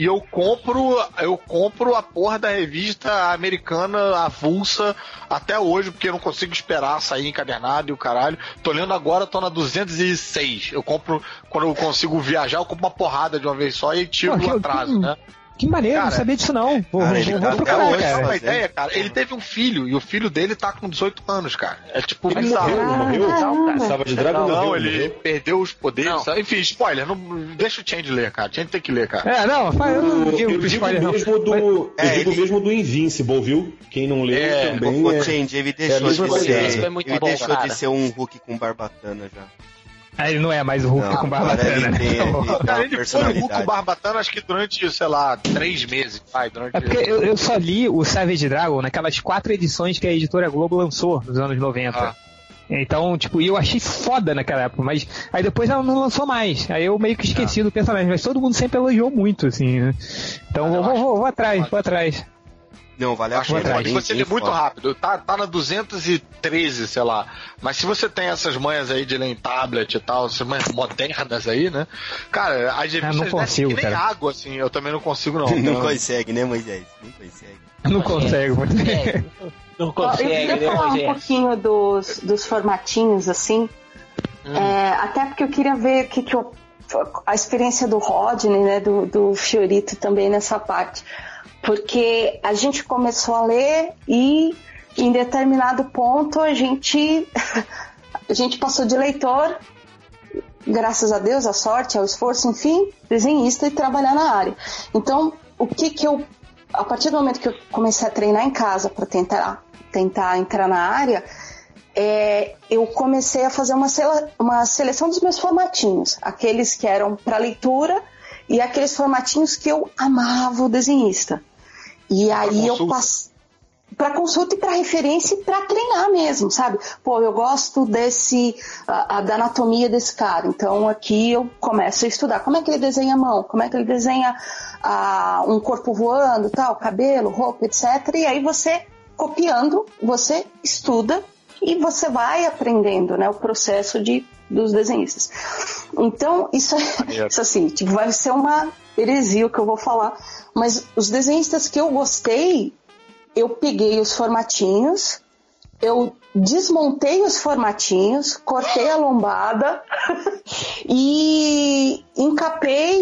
E eu compro, eu compro a porra da revista americana avulsa até hoje, porque eu não consigo esperar sair encadernado e o caralho. Tô lendo agora, tô na 206. Eu compro, quando eu consigo viajar, eu compro uma porrada de uma vez só e tiro o atraso, né? Que maneiro, Cara, não sabia disso não. Vou, cara, vou, ele vou tá procurar, hoje, cara. uma ideia, cara, ele teve um filho e o filho dele tá com 18 anos, cara. É tipo Ele bizarro. morreu, não morreu? Estava de Dragon Não, morreu, ele morreu? perdeu os poderes. Não. sabe? Enfim, spoiler, não, deixa o Change ler, cara. Change tem que ler, cara. É, não, faz- eu não Eu, eu digo não. mesmo do, eu É, digo ele- mesmo do Invincible, viu? Quem não leu É, também O é... Change, ele é deixou, mesma de, ser, é ele bom, deixou de ser um Hulk com barbatana já. Aí ele não é mais o Hulk Não, com barbatana, ele né? Tá ele- foi o Hulk personalidade. Barbatana, acho que durante, sei lá, três meses, vai, durante... É porque eu, eu só li o Savage Dragon naquelas quatro edições que a editora Globo lançou nos anos 90. Ah. Então, tipo, e eu achei foda naquela época, mas aí depois ela não lançou mais. Aí eu meio que esqueci do personagem, mas todo mundo sempre elogiou muito, assim, né? Então Ah, vou, vou, vou, vou atrás, vou atrás. Não, vale a Acho vou que pena. pode você ler muito rápido. Tá, tá na 213, sei lá. Mas se você tem essas manhas aí de ler em tablet e tal, essas manhas modernas aí, né? Cara, as revistas não consigo, nem cara. água, assim. Eu também não consigo, não. Não Então, consegue, né, Moisés? Não consegue. Não consegue, É, não Ó, eu consegue, queria né, falar um pouquinho dos, dos formatinhos, assim. Hum. É, até porque eu queria ver o que, que eu- a experiência do Rodney, né, do, do Fiorito também nessa parte. Porque a gente começou a ler e em determinado ponto a gente, a gente passou de leitor graças a Deus, a sorte, ao esforço, enfim, desenhista e trabalhar na área. Então, o que que eu, a partir do momento que eu comecei a treinar em casa para tentar, tentar entrar na área, é, eu comecei a fazer uma, sele, uma seleção dos meus formatinhos, aqueles que eram para leitura e aqueles formatinhos que eu amava o desenhista. E aí eu passei para consulta e para referência e para treinar mesmo, sabe? Pô, eu gosto desse a, a, da anatomia desse cara, então aqui eu começo a estudar como é que ele desenha a mão, como é que ele desenha a, um corpo voando, tal, cabelo, roupa, etc. E aí você copiando, você estuda e você vai aprendendo, né, o processo de dos desenhistas. Então, isso, é, isso assim, tipo, vai ser uma heresia o que eu vou falar, mas os desenhistas que eu gostei eu peguei os formatinhos, eu desmontei os formatinhos, cortei a lombada e encapei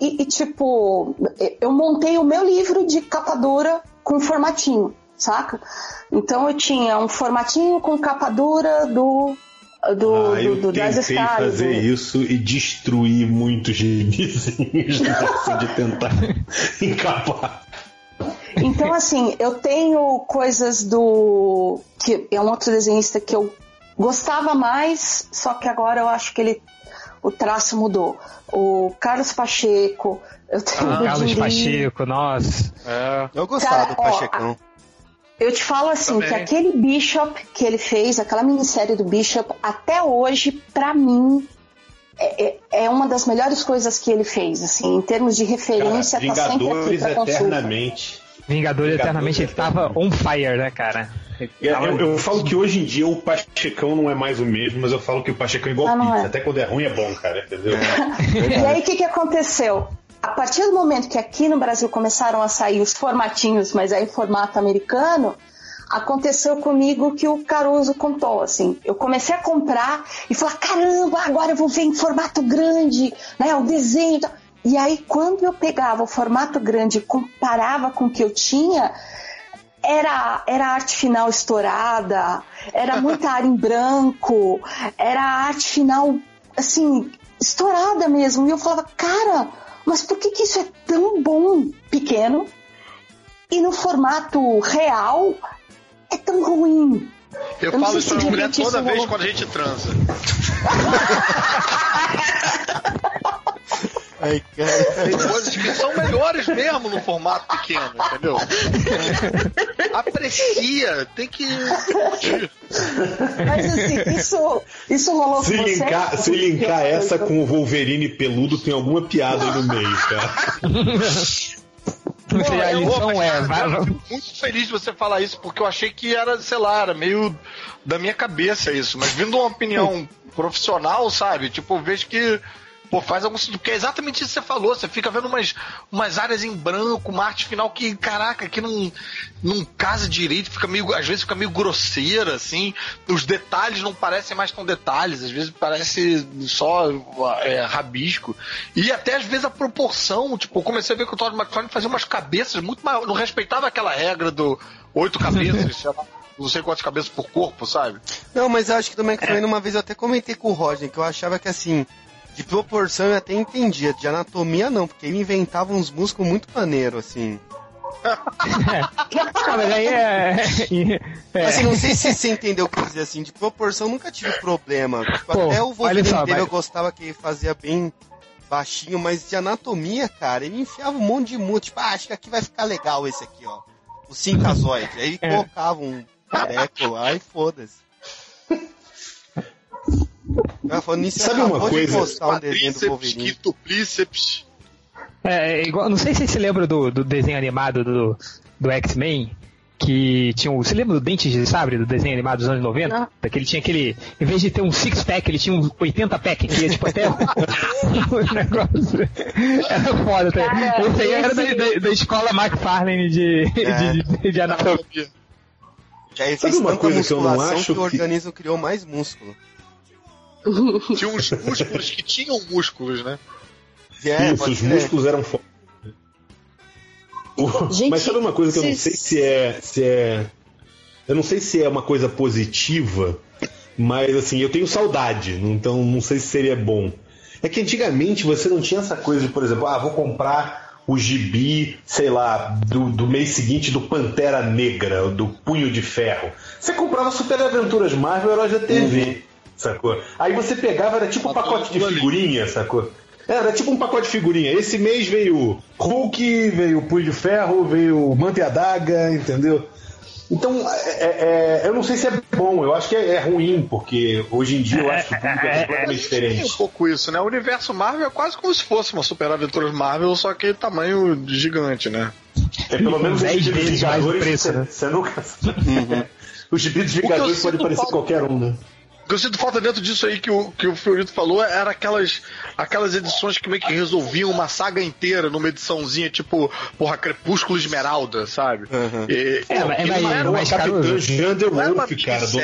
e, e, tipo, eu montei o meu livro de capa dura com formatinho, saca? Então eu tinha um formatinho com capa dura do do, ah, eu do, do das tentei fazer isso e destruir muitos gibizinhos de tentar encapar. Então, assim, eu tenho coisas do. que é um outro desenhista que eu gostava mais, só que agora eu acho que ele. o traço mudou. O Carlos Pacheco. Eu tenho ah, Carlos Pacheco, nossa. É. Eu gostava Cara, do Pachecão. Ó, eu te falo assim, Também. que aquele Bishop que ele fez, aquela minissérie do Bishop, até hoje, para mim, é, é, é, uma das melhores coisas que ele fez, assim, em termos de referência, Cara, tá sempre aqui pra eternamente. Consulta. Vingadores Eternamente, ele tava on fire, né, cara? Eu, eu, eu, falo que hoje em dia o Pachecão não é mais o mesmo, mas eu falo que o Pachecão é igual ah, pizza. É. Até quando é ruim é bom, cara, entendeu? e aí o que, que aconteceu? A partir do momento que aqui no Brasil começaram a sair os formatinhos, mas aí em formato americano, aconteceu comigo que o Caruso contou, assim. Eu comecei a comprar e falar, caramba, agora eu vou ver em formato grande, né, o desenho. E aí, quando eu pegava o formato grande e comparava com o que eu tinha, era, era arte final estourada, era muita área em branco, era arte final, assim, estourada mesmo. E eu falava, cara, mas por que, que isso é tão bom pequeno e no formato real é tão ruim? Eu, eu falo isso pra mulher toda vez quando a gente transa. Ai, cara. Tem coisas que são melhores mesmo no formato pequeno, entendeu? Aprecia, tem que. Mas assim, isso, isso rolou se com linkar, você? Se linkar essa com o Wolverine peludo, tem alguma piada aí no meio, cara. Não sei, a lição é. Cara, muito feliz de você falar isso, porque eu achei que era, sei lá, era meio da minha cabeça isso. Mas vindo uma opinião profissional, sabe? Tipo, eu vejo que Pô, faz algum sentido, porque é exatamente isso que você falou. Você fica vendo umas, umas áreas em branco, uma arte final que, caraca, que não, não casa direito, fica meio, às vezes fica meio grosseira, assim. Os detalhes não parecem mais tão detalhes, às vezes parece só é, rabisco. E até às vezes a proporção, tipo, eu comecei a ver que o Todd McFarlane fazia umas cabeças muito maiores, não respeitava aquela regra do oito cabeças, não sei quantas cabeças por corpo, sabe? Não, mas eu acho que do McFarlane, uma vez eu até comentei com o Roger, que eu achava que assim, de proporção eu até entendia, de anatomia não, porque ele inventava uns músculos muito maneiro, assim. ah, mas aí é, é... Assim, não sei se você entendeu o que eu dizer assim, de proporção nunca tive problema. Tipo, Pô, até o Wolverine só, dele eu gostava que ele fazia bem baixinho, mas de anatomia, cara, ele enfiava um monte de músculo. Tipo, ah, acho que aqui vai ficar legal esse aqui, ó. O cincazoide. Aí ele é. colocava um careco lá e foda-se. Nisso, Sabe uma coisa? Um desenho do Tríceps. É, é, igual, não sei se você lembra do, do desenho animado do, do X-Men, que tinha um. Você lembra do Dentes de Sabre, do desenho animado dos anos 90? Não. Que ele tinha aquele. Em vez de ter um six-pack, ele tinha um 80-pack, que ia tipo até. o negócio. Era foda. Cara, esse aí era da, da, da escola McFarlane de, é. de, de, de anatomia. Sabe uma coisa que eu não acho que o organismo criou mais músculo. Tinha uns músculos que tinham músculos, né? É, Isso, os músculos eram fortes. Mas sabe uma coisa que eu não sei se é, se é. Eu não sei se é uma coisa positiva, Mas assim, eu tenho saudade, então não sei se seria bom. É que antigamente você não tinha essa coisa de, por exemplo, ah, vou comprar o gibi, sei lá, do, do mês seguinte do Pantera Negra, do Punho de Ferro. Você comprava Super Aventuras Marvel Heróis da TV, sacou? Aí você pegava, era tipo um pacote de figurinha, sacou? Era tipo um pacote de figurinha. Esse mês veio Hulk, veio Punho de Ferro, veio Manta e Adaga, entendeu? Então, é- é- eu não sei se é bom, eu acho que é, é ruim, porque hoje em dia eu acho que o público é completamente Tem um diferente. pouco isso, né? O universo Marvel é quase como se fosse uma Super Aventuras Marvel, só que tamanho gigante, né? É pelo menos os 10 gibi dos vezes mais preço, você, né? você nunca. Os gibi dos O que eu Vingadores podem parecer falta- qualquer um, né? O que eu sinto falta dentro disso aí que o, que o Fiorito falou era aquelas, aquelas edições que meio que resolviam uma saga inteira numa ediçãozinha, tipo, porra, Crepúsculo Esmeralda, sabe? E- É, não era uma Capitã Não era Wolf,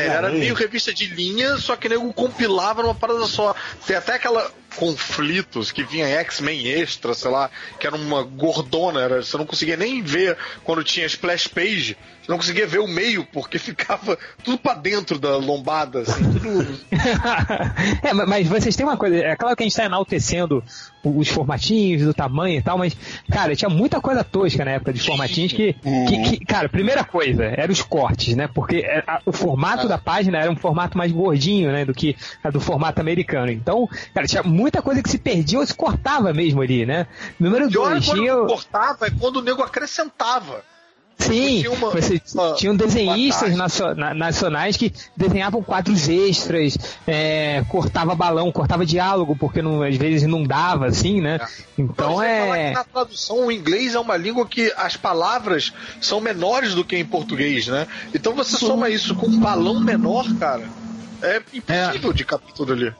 cara, meio revista de linha, só que nego compilava numa parada só. Tem até aquela conflitos que vinha X-Men extra, sei lá, que era uma gordona, era, você não conseguia nem ver quando tinha splash page, você não conseguia ver o meio, porque ficava tudo pra dentro da lombada, assim, tudo. é, ma- mas vocês têm uma coisa, é claro que a gente tá enaltecendo o- os formatinhos, do tamanho e tal, mas, cara, tinha muita coisa tosca na época de formatinhos que, que, que- cara, primeira coisa, eram os cortes, né? Porque é, a- o formato da página era um formato mais gordinho, né? Do que a do formato americano. Então, cara, tinha muita coisa que se perdia ou se cortava mesmo ali, né? Número olha dois, quando o- cortava, é quando o nego acrescentava. Sim, tinha uma- você uma- tinham desenhistas nacionais que desenhavam quadros extras, é, cortava balão, cortava diálogo, porque não- às vezes não dava, assim, né? Então Não, é. que na tradução, o inglês é uma língua que as palavras são menores do que em português, né? Então você soma isso com um balão menor, cara, é impossível de captar tudo ali.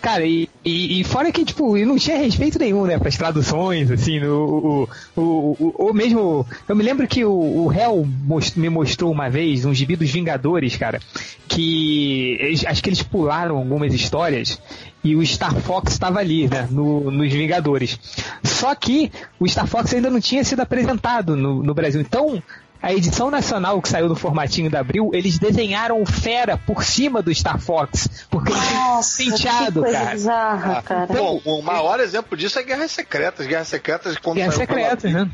Cara, e, e, e fora que, tipo, não tinha respeito nenhum, né, pras traduções, assim, o, o, o, o mesmo. Eu me lembro que o, o Hell most- me mostrou uma vez um gibi dos Vingadores, cara, que eles- acho que eles pularam algumas histórias e o Star Fox estava ali, né, no, nos Vingadores. Só que o Star Fox ainda não tinha sido apresentado no, no Brasil. Então, a edição nacional que saiu no formatinho da Abril, eles desenharam o Fera por cima do Star Fox, porque ele tinha Nossa, penteado, que coisa cara. bizarra, cara. Bom, o maior exemplo disso é Guerras Secretas. Guerras Secretas, quando Guerra saiu pela- Secreta, né?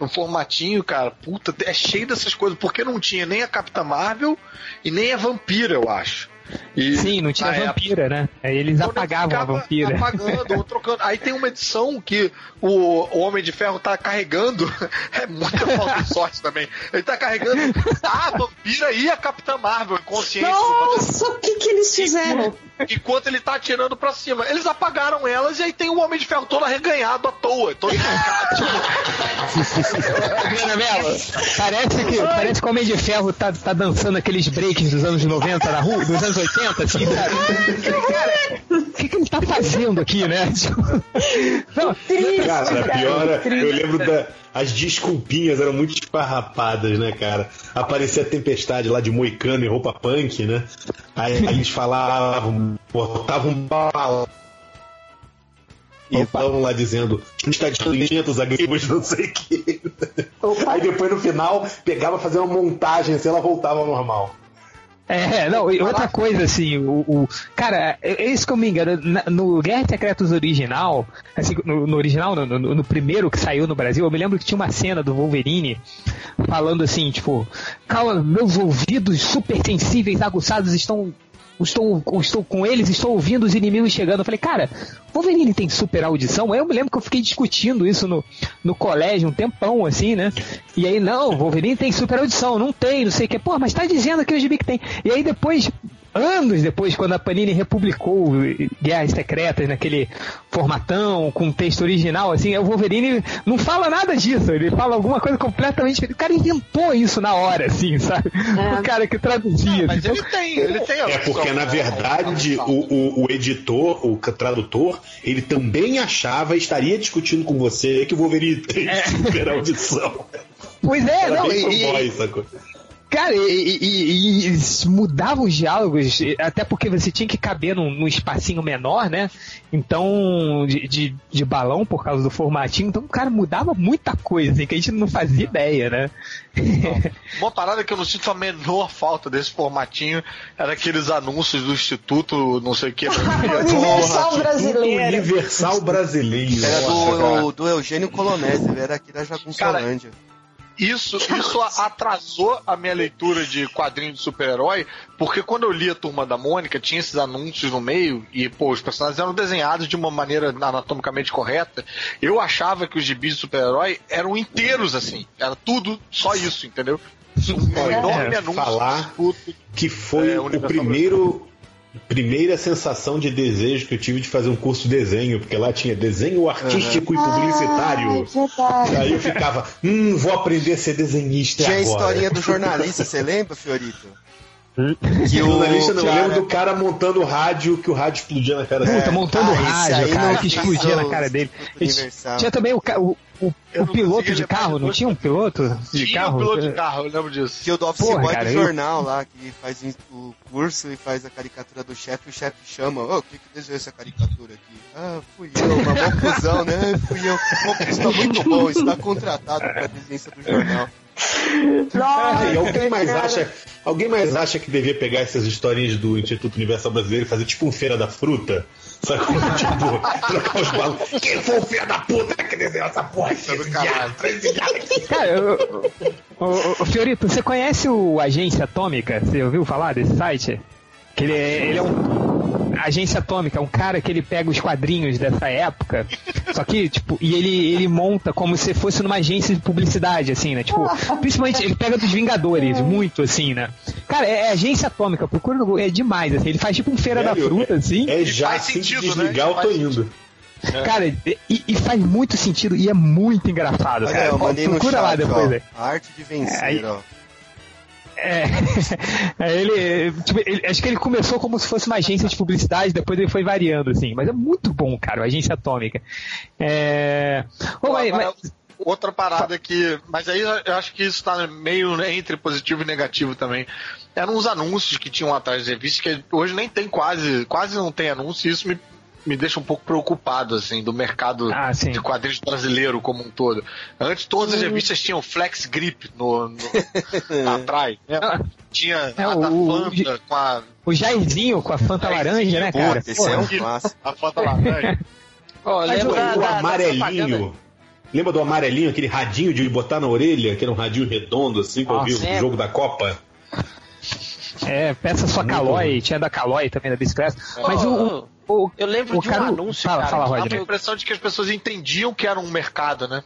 no formatinho, cara, puta, é cheio dessas coisas, porque não tinha nem a Capitã Marvel e nem a Vampira, eu acho. E Sim, não tinha na época- vampira, né? Aí eles apagavam a vampira. Apagando ou trocando. Aí tem uma edição que o, o Homem de Ferro tá carregando. É muita falta de sorte também. Ele tá carregando a vampira e a Capitã Marvel inconsciente. Nossa, o que que eles fizeram? Enquanto ele tá atirando pra cima. Eles apagaram elas e aí tem o Homem de Ferro todo arreganhado à toa. Todo Adriana Mello, parece que, parece que o Homem de Ferro tá, tá dançando aqueles breaks dos anos 90 na rua, dos anos 80, assim? Cara, o que, que ele tá fazendo aqui, né? Não, Cara, pior, é- eu lembro da. As desculpinhas eram muito esparrapadas, né, cara? Aparecia a tempestade lá de moicano e roupa punk, né? Aí, aí eles falavam, botavam bala. E estavam lá dizendo que está de 500 agrícolas, não sei o que. Aí depois no final pegava fazer uma montagem, assim ela voltava ao normal. É, não, e outra coisa, assim, o, o- cara, é é isso que eu me engano, no Guerra Secretos original, assim, no, no original, no, no- no primeiro que saiu no Brasil, eu me lembro que tinha uma cena do Wolverine falando assim, tipo, calma, meus ouvidos super sensíveis, aguçados estão. Estou, estou com eles, estou ouvindo os inimigos chegando. Eu falei, cara, Wolverine tem super audição? Aí eu me lembro que eu fiquei discutindo isso no, no colégio um tempão, assim, né? E aí, não, Wolverine tem super audição, não tem, não sei o que. Pô, mas tá dizendo aqui no gibi que tem. E aí depois, anos depois, quando a Panini republicou Guerras Secretas naquele formatão, com texto original, assim, o Wolverine não fala nada disso, ele fala alguma coisa completamente diferente. O cara inventou isso na hora, assim, sabe? O cara que traduzia. Mas assim. ele tem, ele tem a É porque, na verdade, o, o, o editor, o tradutor, ele também achava e estaria discutindo com você que o Wolverine tem super audição. Pois é, Era não, bem e-? Cara, e, e- e- eles mudavam os diálogos, até porque você tinha que caber num, num espacinho menor, né? Então, de, de, de balão por causa do formatinho, então o cara mudava muita coisa, assim, que a gente não fazia ideia, né? Uma parada que eu não sinto a menor falta desse formatinho era aqueles anúncios do Instituto, não sei o que. Universal brasileiro. Universal brasileiro. Era Nossa, cara. do, do Eugênio Colonese, ele era aqui da Jagunçolândia. Isso, isso atrasou a minha leitura de quadrinho de super-herói, porque quando eu li a Turma da Mônica, tinha esses anúncios no meio, e, pô, os personagens eram desenhados de uma maneira anatomicamente correta. Eu achava que os gibis de super-herói eram inteiros, assim. Era tudo só isso, entendeu? Um enorme É, anúncio. falar que foi É, o primeiro primeira sensação de desejo que eu tive de fazer um curso de desenho, porque lá tinha desenho artístico e publicitário. Ah, é. Aí eu ficava, hum, vou aprender a ser desenhista Tinha a agora. historinha do jornalista, você lembra, Fiorito? Que o jornalista não, eu cara- lembro do cara montando o rádio, que o rádio explodia na cara dele. Puta, montando Ah, esse rádio, aí cara, não que explodia na o cara dele. Tinha também o, o, o, Eu o piloto de carro, não tinha um piloto de Tinha carro? um piloto de carro, eu lembro disso. Que o do office Porra, boy cara, do eu- jornal lá, que faz o curso e faz a caricatura do chefe, o chefe chama, ô, quem que desenhou essa caricatura aqui? Ah, fui eu, uma cuzão, né? Fui eu. Pô, isso tá muito bom, isso tá contratado pra desenhista do jornal. Nossa, alguém mais cara. acha, alguém mais acha que devia pegar essas historinhas do Instituto Universal Brasileiro e fazer tipo um feira da fruta? Sabe? tipo, trocar os balões. Quem foi o filho da puta que desenhou essa porra? Cara, eu- ô, ô, ô, Fiorito, você conhece o Agência Atômica? Você ouviu falar desse site? Que ele é, ele é um. Agência Atômica, é um cara que ele pega os quadrinhos dessa época, só que, tipo, e ele, ele monta como se fosse numa agência de publicidade, assim, né? Tipo, principalmente ele pega dos Vingadores, muito assim, né? Cara, é, é agência atômica, procura no Google, é demais, assim. Ele faz tipo um feira da Velho, fruta, assim. É já faz sentido, né? desligar, eu Faz tô sentido. indo. Cara, e, e faz muito sentido e é muito engraçado, Olha, cara. eu mandei no procura chat, lá depois, ó, aí. a arte de vencer, Aí- ó. É, é, ele, tipo, ele- acho que ele começou como se fosse uma agência de publicidade, depois ele foi variando, assim. Mas é muito bom, cara, a agência atômica. É... Mas- mas- Outra parada que. Mas aí eu acho que isso tá meio entre positivo e negativo também. Eram uns anúncios que tinham atrás das revistas, que hoje nem tem quase, quase não tem anúncio, e isso me, me deixa um pouco preocupado, assim, do mercado Ah, de quadrinhos brasileiro como um todo. Antes todas as revistas tinham flex grip no, no- atrás, né? Tinha É, a da o- Fanta com a, o Jairzinho com a Fanta laranja, né, cara? Esse é Porra. um clássico. a Fanta laranja. Ó, Mas o, lembra da, o da- da amarelinho. propaganda? Lembra do amarelinho, aquele radinho de botar na orelha, que era um radinho redondo, assim, que eu vi Nossa, o é. jogo da Copa? É, peça sua Calói, tinha da Calói também da bicicleta. Mas o, o, Eu lembro o de cara- um anúncio, fala, cara. fala, que Dava a impressão de que as pessoas entendiam que era um mercado, né?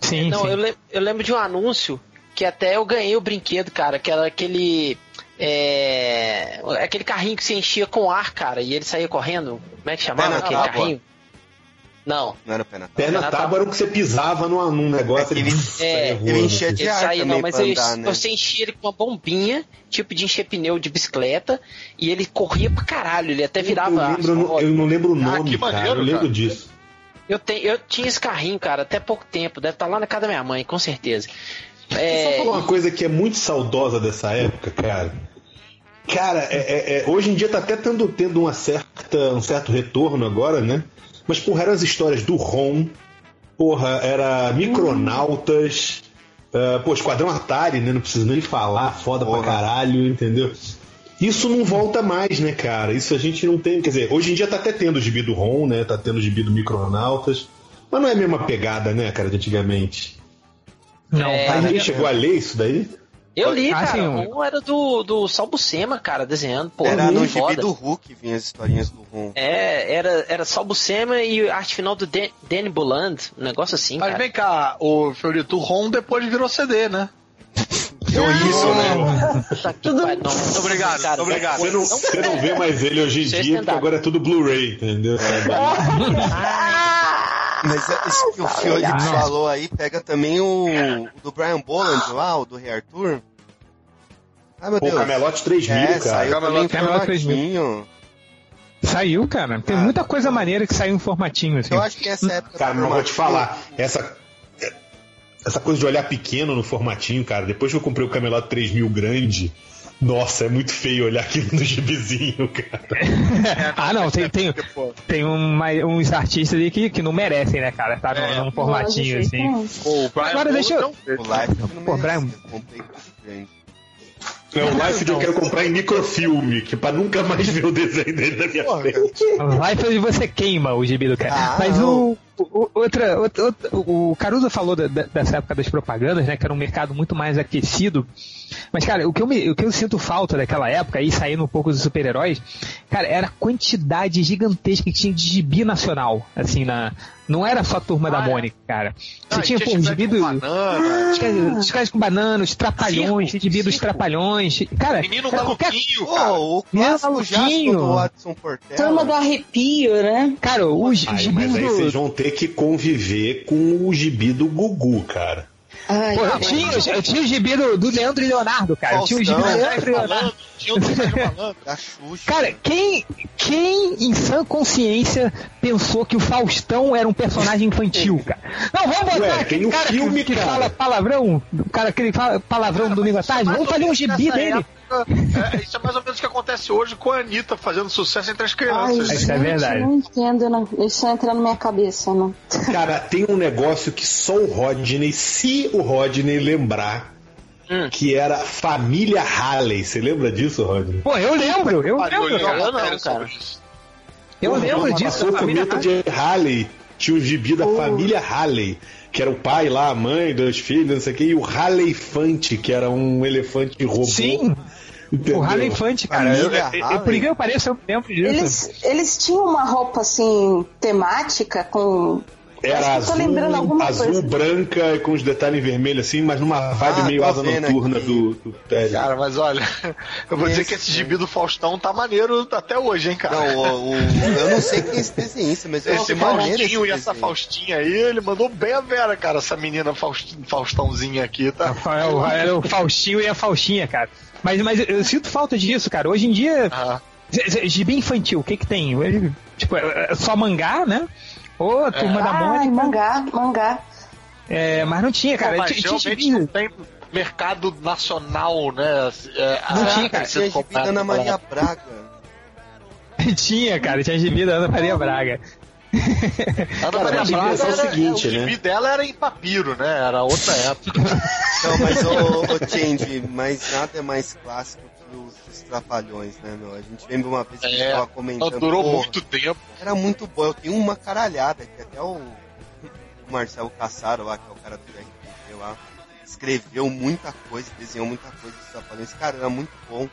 Sim, Não, sim. eu, lem- eu lembro de um anúncio que até eu ganhei o brinquedo, cara, que era aquele. É, aquele carrinho que se enchia com ar, cara, e ele saía correndo. Como é que chamava na aquele carrinho? Não. Não era o pé na Perna tábua era o que você pisava num, num negócio. Ele- é, saía voando, ele enchia de ar não, mas pra ele- andar, né? você enchia ele com uma bombinha, tipo de encher pneu de bicicleta, e ele corria pra caralho, ele até virava. eu, lembro, eu não- eu não lembro o Ah, nome, que cara. maneiro, Eu lembro cara. disso. Eu, tenho, eu tinha esse carrinho, cara, até pouco tempo. Deve estar lá na casa da minha mãe, com certeza. Só É, falar uma coisa que é muito saudosa dessa época, cara. Cara, é- é- é, hoje em dia tá até tendo, tendo uma certa, um certo retorno agora, né? Mas, porra, eram as histórias do Ron, porra, era Micronautas, ah, pô, Esquadrão Atari, né? Não preciso nem falar, foda pra caralho, entendeu? Isso não volta mais, né, cara? Isso a gente não tem. Quer dizer, hoje em dia tá até tendo o gibi do Ron, né? Tá tendo o gibi do Micronautas. Mas não é a mesma pegada, né, cara, de antigamente. Não, É, cara, Alguém chegou a ler isso daí? Eu li, Ah, cara. sim, um- era do, do Salbucema, cara, desenhando. Pô, Era no gibi do Hulk vinha as historinhas do Ron. É, era, era Salbucema e a arte final do Dan- Danny Buland. Um negócio assim, Mas cara. vem cá, o Fiorito, o ROM depois virou CD, né? Deu isso, né? Que pariu. Não, Muito obrigado, cara, muito obrigado. Você não, você não vê mais ele hoje em é dia, porque agora é tudo Blu-ray, entendeu? Mas é, isso que o Fiorito falou aí pega também o, o do Brian Boland lá, o do Rei Arthur. Ai meu Pô, Deus. Camelote 3000, é, cara. saiu também em Camelot 3000. formatinho. Saiu, cara. Tem Ah, muita coisa maneira que saiu em formatinho, assim. Eu acho que essa época Cara, mas eu vou te falar, essa. essa coisa de olhar pequeno no formatinho, cara. Depois que eu comprei o Camelot 3000 grande, nossa, é muito feio olhar aquilo no gibizinho, cara. ah, não, tem, tem, tem uma, uns artistas ali que, que não merecem, né, cara? Tá num, É, num formatinho assim. nenhum. O Brian Agora deixa eu- Bolo O Life não Pô, Brian-. É o Life eu quero comprar em microfilme, que pra nunca mais ver o desenho dele na minha Porra, frente. Fazer você queima o gibi do cara. Ah, Mas não. o, o- outra, o Caruso falou da- da- dessa época das propagandas, né? Que era um mercado muito mais aquecido. Mas, cara, o que eu, me- o que eu sinto falta daquela época, aí saindo um pouco dos super-heróis, cara, era a quantidade gigantesca que tinha de gibi nacional, assim, na. Não era só a turma da Ah, é. Mônica, cara. Você Ah, tinha, pô, gibi com do. banana, os caras com bananas, os trapalhões, Circo, gibi dos trapalhões. Cara, Menino qualquer- maluquinho, cara. Pô, o Menino clássico Jasper do Watson Portela. Turma do arrepio, né? Cara, os Ai, mas aí vocês vão ter que conviver com o gibi do Gugu, cara. Ai, Pô, eu cara. tinha, eu tinha o gibi do, do Leandro e Leonardo, cara. Eu tinha o gibi do Faustão, Leandro e Leonardo. Tinha o Sérgio Malandro. Da Xuxa. Cara, quem, quem em sã consciência pensou que o Faustão era um personagem infantil, cara? Não, vamos botar Ué, aquele cara que- filme, que, cara. fala palavrão, o cara que ele fala palavrão no domingo à tarde, vamos fazer um gibi dele. época, é, isso é mais ou menos o que acontece hoje com a Anitta fazendo sucesso entre as Ai, crianças. Isso gente, é verdade. não entendo, não. Isso entra na minha cabeça, não. Cara, tem um negócio que só o Rodney, se o Rodney lembrar, Hum. que era Família Halley. Você lembra disso, Rodney? Pô, eu lembro, eu lembro, olhou cara. a Eu não, cara. isso. Eu lembro disso. O família cometa de Halley. Tinha o gibi da família Halley, que era o pai lá, a mãe, dois filhos, não sei o quê, e o Halleyfante, que era um elefante robô. Sim, Entendeu? o Rally Infante, cara. Eu, eu, eu, por incrível que pareça, eu lembro disso. Eles, eles tinham uma roupa assim, temática, com. Era Acho que eu tô azul, lembrando alguma azul coisa. branca com os detalhes vermelhos assim, mas numa vibe Ah, meio tô asa noturna aqui. do, do Ted. Cara, mas olha, eu vou dizer Esse- que esse gibi do Faustão tá maneiro até hoje, hein, cara. Não, o, o- eu não sei quem é esse desenhista, mas eu Esse maneiro esse Faustinho e essa. Faustinha aí, ele mandou bem a Vera, cara, essa menina Faust, Faustãozinha aqui, tá? Rafael, era o Faustinho e a Faustinha, cara. Mas, mas eu, eu sinto falta disso, cara. Hoje em dia, Ah, Z- Gibi infantil, o que que tem? Tipo, é é só mangá, né? Ou a Turma da Ai, Mônica. mangá, mangá. É, mas não tinha, cara. mas Tinha, tinha realmente gibi. não tem mercado nacional, né? É, Não ah, tinha, cara. Tinha gibi da Ana Maria Braga. tinha, cara. Tinha gibi da Ana Maria Braga. Ana Maria Braga pensar o era- seguinte, o gibi né? dela era em papiro, né? Era outra época. Não, mas o, o Change, mas nada é mais clássico que os, os Trapalhões, né, meu? A gente lembra uma vez que a gente É, tava comentando. durou muito tempo. Era muito bom. Eu tenho uma caralhada que até o, o Marcelo Cassaro lá, que é o cara do RPG lá, escreveu muita coisa, desenhou muita coisa dos Trapalhões. Cara, era muito bom.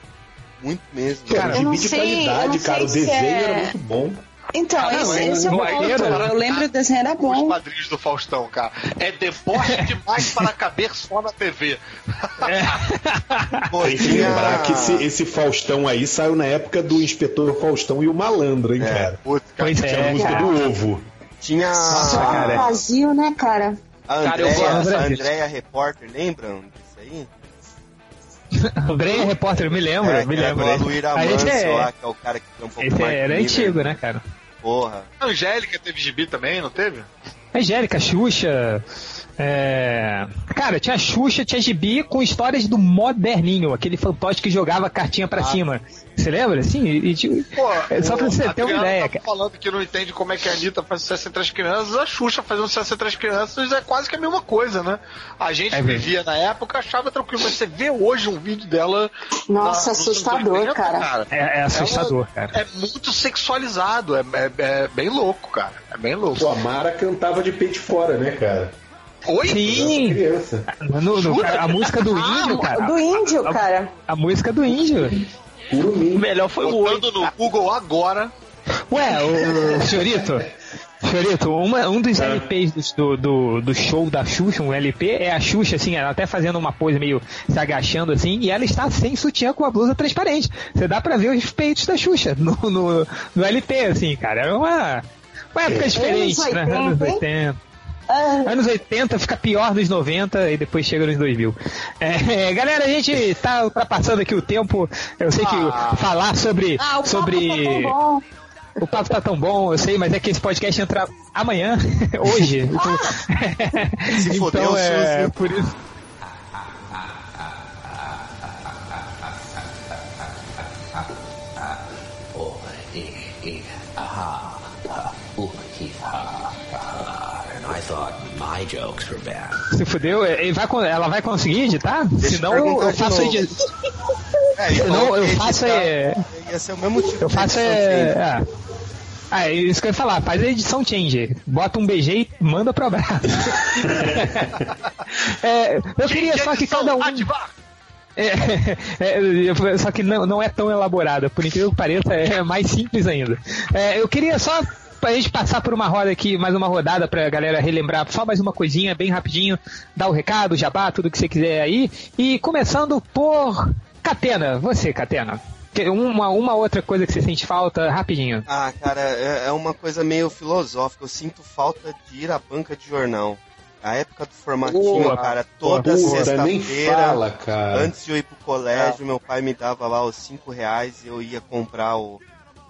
Muito mesmo. Cara, Eu não de sei- eu qualidade, não cara. sei O se desenho é- era muito bom. Então, Ah, esse, é esse é o ponto. arqueiro, Eu lembro o desenho era Os bom. quadrinhos do Faustão, cara. É deboche demais para caber só na TV. Pô, Tem que lembrar que esse, esse Faustão aí saiu na época do Inspetor Faustão e o Malandro, hein, É. cara? Putz, cara. Pois Tinha a é, música cara. do ovo. Tinha Nossa, cara. Vazio, né, cara? a Cara, eu Andrea, gosto a. Andrea Repórter, lembram disso aí? André Repórter, me lembro, é, me era lembro. do Aluíra Aí esse Manso é- lá, que é o cara que trampou Esse com o Mark era Miller. antigo, né, cara? Porra. A Angélica teve gibi também, não teve? Angélica, Xuxa. É... Cara, tinha Xuxa, tinha Gibi com histórias do moderninho, aquele fantoche que jogava cartinha pra cima. Você lembra? Assim, e, e- Pô, É só pra você ter uma ideia, tá cara. falando que não entende como é que a Anitta faz sucesso entre as crianças, a Xuxa fazendo sucesso entre as crianças é quase que a mesma coisa, né? A gente É vivia na época achava tranquilo, mas você vê hoje um vídeo dela. Nossa, na- assustador, 80, cara. É, é assustador, cara. É muito sexualizado, é, é- é bem louco, cara. É bem louco. Pô, a Mara cantava de peito fora, né, cara? Oi? Sim! Criança. No- no- a música do índio, cara. Do índio, cara. A música do índio. Puro O melhor foi o oi. Botando no Google agora. Ué, o, senhorito. Senhorito, uma- um dos LPs do, do, do show da Xuxa, um LP, é a Xuxa, assim, ela até fazendo uma pose meio se agachando assim, e ela está sem sutiã com a blusa transparente. Você dá pra ver os peitos da Xuxa no, no, no LP, assim, cara. É uma, uma época diferente, né? 80, Anos hein? 80. Ah, Anos 80 fica pior nos 90 e depois chega nos 2000. É, galera, a gente tá ultrapassando aqui o tempo. Eu sei que Ah. falar sobre. ah, o papo sobre tá tão bom. o papo tá tão bom, eu sei, mas é que esse podcast entra amanhã, hoje. Então, Se fodeu, então é Suzy. por isso. My jokes were bad. Se fudeu, ele vai, con- ela vai conseguir editar? Deixa Senão eu eu, de faço novo. edi- É, Senão eu faço editar é- Ia ser o mesmo tipo Eu faço é. é. Ah, é isso que eu ia falar, faz a edição change. Bota um BG e manda pro abraço. É, eu queria só que cada um. É, é, eu- só que não, não é tão elaborada, por incrível que pareça, é mais simples ainda. É, eu queria só pra gente passar por uma roda aqui, mais uma rodada pra galera relembrar só mais uma coisinha bem rapidinho, dar o recado, jabá, tudo que você quiser aí. E começando por Catena, você, Catena. Que- Uma, uma outra coisa que você sente falta, rapidinho. Ah, cara, é, é uma coisa meio filosófica. Eu sinto falta de ir à banca de jornal. A época do formatinho, Boa, cara, toda sexta-feira, antes de eu ir pro colégio, meu pai me dava lá os 5 reais e eu ia comprar o.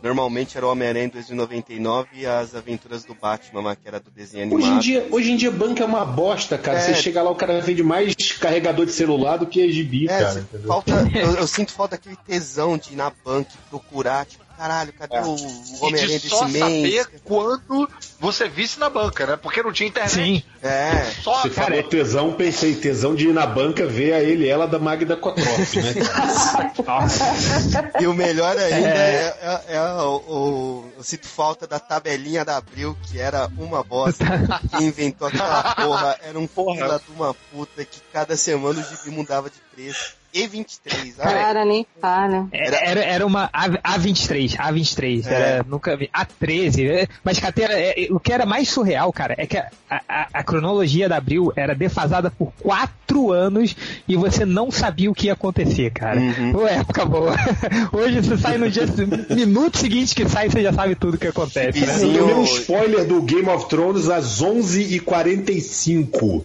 Normalmente era o Homem-Aranha 299 e as aventuras do Batman, que era do desenho animado. Hoje em, dia, hoje em dia, banco é uma bosta, cara. É. Você chega lá, o cara vende mais carregador de celular do que gibi, É, cara. falta, eu, eu sinto falta daquele tesão de ir na banca e procurar, tipo, caralho, cadê É. o, o Homem-Aranha de só desse mês? saber quando você visse na banca, né? Porque não tinha internet. Sim. É, Só, Você cara, falou tesão, pensei, tesão de ir na banca ver a ele e ela da Magda Kotroff, né? e o melhor ainda é, é- é o, o- Eu sinto falta da tabelinha da Abril, que era uma bosta. Quem inventou aquela porra era um fila de uma puta que cada semana o gibi mudava de preço. E23, ah, Cara, nem fala. Era, era, era uma A, A23, A23, era, nunca vi, A13, é, mas Catena, é, é, o que era mais surreal, cara, é que a, a, a cronologia da Abril era defasada por quatro anos e você não sabia o que ia acontecer, cara. Pô, época boa. Hoje você sai no dia, minuto seguinte que sai, você já sabe tudo o que acontece, né? Eu tomei um spoiler do Game of Thrones às 11h45.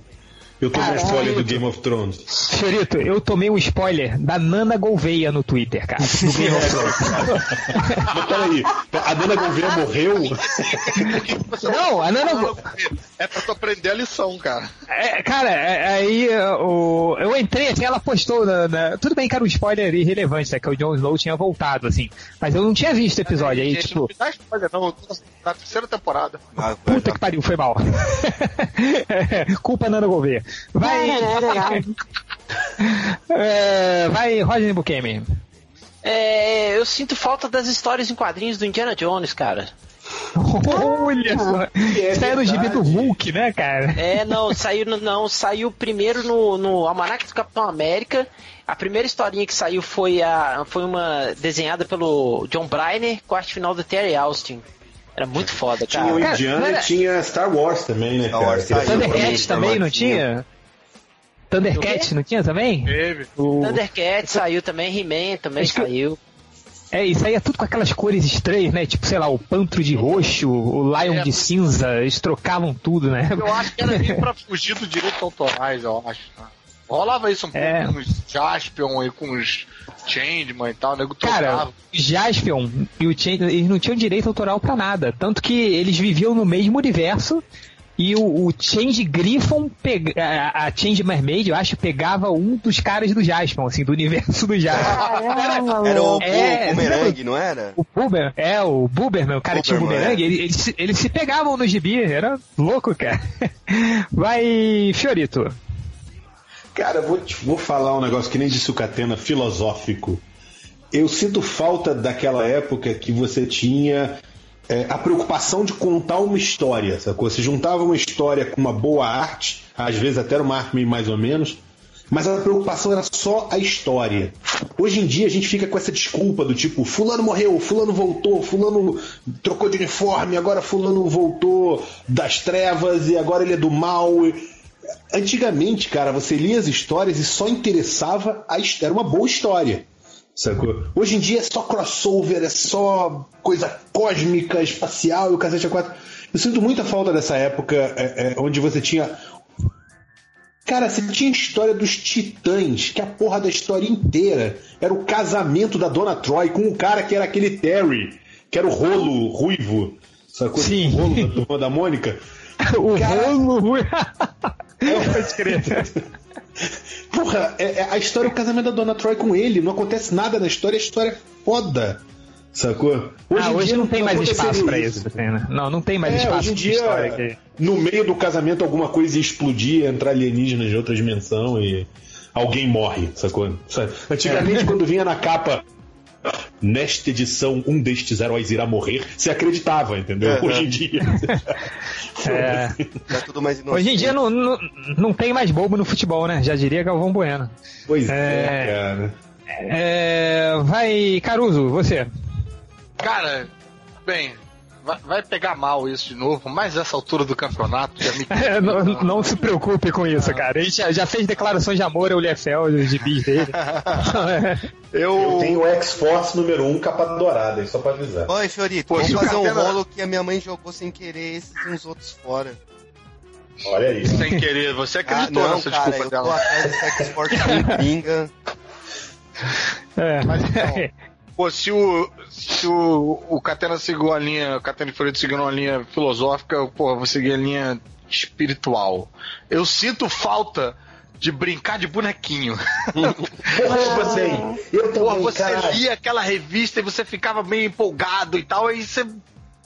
Eu tomei um spoiler do Game of Thrones. Senhorito, eu tomei um spoiler da Nana Gouveia no Twitter, cara, do Game of Thrones. Mas peraí, a Nana Gouveia morreu? Não, a Nana Go- é pra tu aprender a lição, cara. É, cara, é, aí é, o, eu entrei assim, ela postou na, na- Tudo bem que era um spoiler irrelevante, né? Que o Jon Snow tinha voltado, assim. Mas eu não tinha visto o episódio. Aí, Gente, tipo, não me dá spoiler, não. Eu tô Na terceira temporada. ah, puta que pariu, foi mal. Culpa Nana Gouveia. Vai. É, vai, Roger Bukemi. É, eu sinto falta das histórias em quadrinhos do Indiana Jones, cara. Olha só. Isso aí é no gibi do Hulk, né, cara? É, não, saiu não, saiu primeiro no, no Almanac do Capitão América. A primeira historinha que saiu foi a foi uma desenhada pelo John Briner com a arte final do Terry Austin. Era muito foda, Tinha o cara. Indiana cara, e tinha Star Wars também, né, Star cara? Wars Que super- Thundercats também, não tinha? Thundercats não tinha também? Teve. O- Thundercat saiu também, He-Man também Acho que- saiu. É, isso aí é tudo com aquelas cores estranhas, né? Tipo, sei lá, o pantro de roxo, o lion É. de cinza, eles trocavam tudo, né? Eu acho que era meio pra fugir do direito autorais, eu acho. né? Rolava isso um pouco É. com os Jaspion e com os Changeman e tal, o nego Cara, trocava. o Jaspion e o Change, eles não tinham direito autoral pra nada. Tanto que eles viviam no mesmo universo e o, o Change Griffon, pega, a, Change Mermaid, eu acho, pegava um dos caras do Jaspion, assim, do universo do Jaspion. Caramba, Era o. É, o Boomerang, não era? O Buber, é, o Buberman, o cara que tinha o bumerangue, é. ele- eles, se- eles se pegavam no gibi, era louco, cara. Vai, Fiorito. Cara, vou, te- vou falar um negócio que nem disse o Catena, filosófico. Eu sinto falta daquela época que você tinha é, a preocupação de contar uma história, sacou? Você juntava uma história com uma boa arte, às vezes até uma arte mais ou menos, mas a preocupação era só a história. Hoje em dia a gente fica com essa desculpa do tipo, fulano morreu, fulano voltou, fulano trocou de uniforme, agora fulano voltou das trevas e agora ele é do mal. Antigamente, cara, você lia as histórias e só interessava a his- era uma boa história. Sacou? Hoje em dia é só crossover, é só coisa cósmica, espacial e o cacete a quatro. Eu sinto muita falta dessa época é, é, onde você tinha. Cara, você tinha a história dos titãs, que a porra da história inteira era o casamento da Dona Troy com o cara que era aquele Terry, que era o rolo ruivo. Sacou? Sim. O rolo da turma da Mônica. O Cara- rolo. Pode crer. Porra, é- é- a história é o casamento da Dona Troy com ele. Não acontece nada na história, a história é foda. Sacou? ah, em hoje dia não tem mais espaço pra isso, assim, né? Não, não tem mais É, espaço hoje em dia, que- no meio do casamento, alguma coisa ia explodir, entrar alienígenas de outra dimensão e alguém morre, sacou? Antigamente, É. quando vinha na capa, nesta edição, um destes heróis irá morrer, você acreditava, entendeu? É, Hoje é. em dia. É. É tudo mais inocente. Hoje em dia não, não, não tem mais bobo no futebol, né? Já diria Galvão Bueno. Pois É. é, cara. É, vai, Caruso, você. Cara, bem, vai, vai pegar mal isso de novo, mas essa altura do campeonato já me. É, não, não se preocupe com isso, cara. A gente já, já fez declarações de amor ao Liefel, os gibis dele. Eu, Eu tenho o X-Force número 1 capa dourada, só pra avisar. Oi, Fiorito, Pô, vamos fazer um rolo que a minha mãe jogou sem querer esses e uns outros fora. Olha aí. Sem querer, você Ah, acreditou não, nessa cara, desculpa eu tô dela. atrás do Sex Sport com pinga. É. Mas então, pô, se o, se o, o Catena seguiu a linha, o Catena de Florido seguiu uma linha filosófica, pô, eu vou seguir a linha espiritual. Eu sinto falta de brincar de bonequinho. Porra, eu também. Eu também, você lia aquela revista e você ficava meio empolgado e tal, aí você,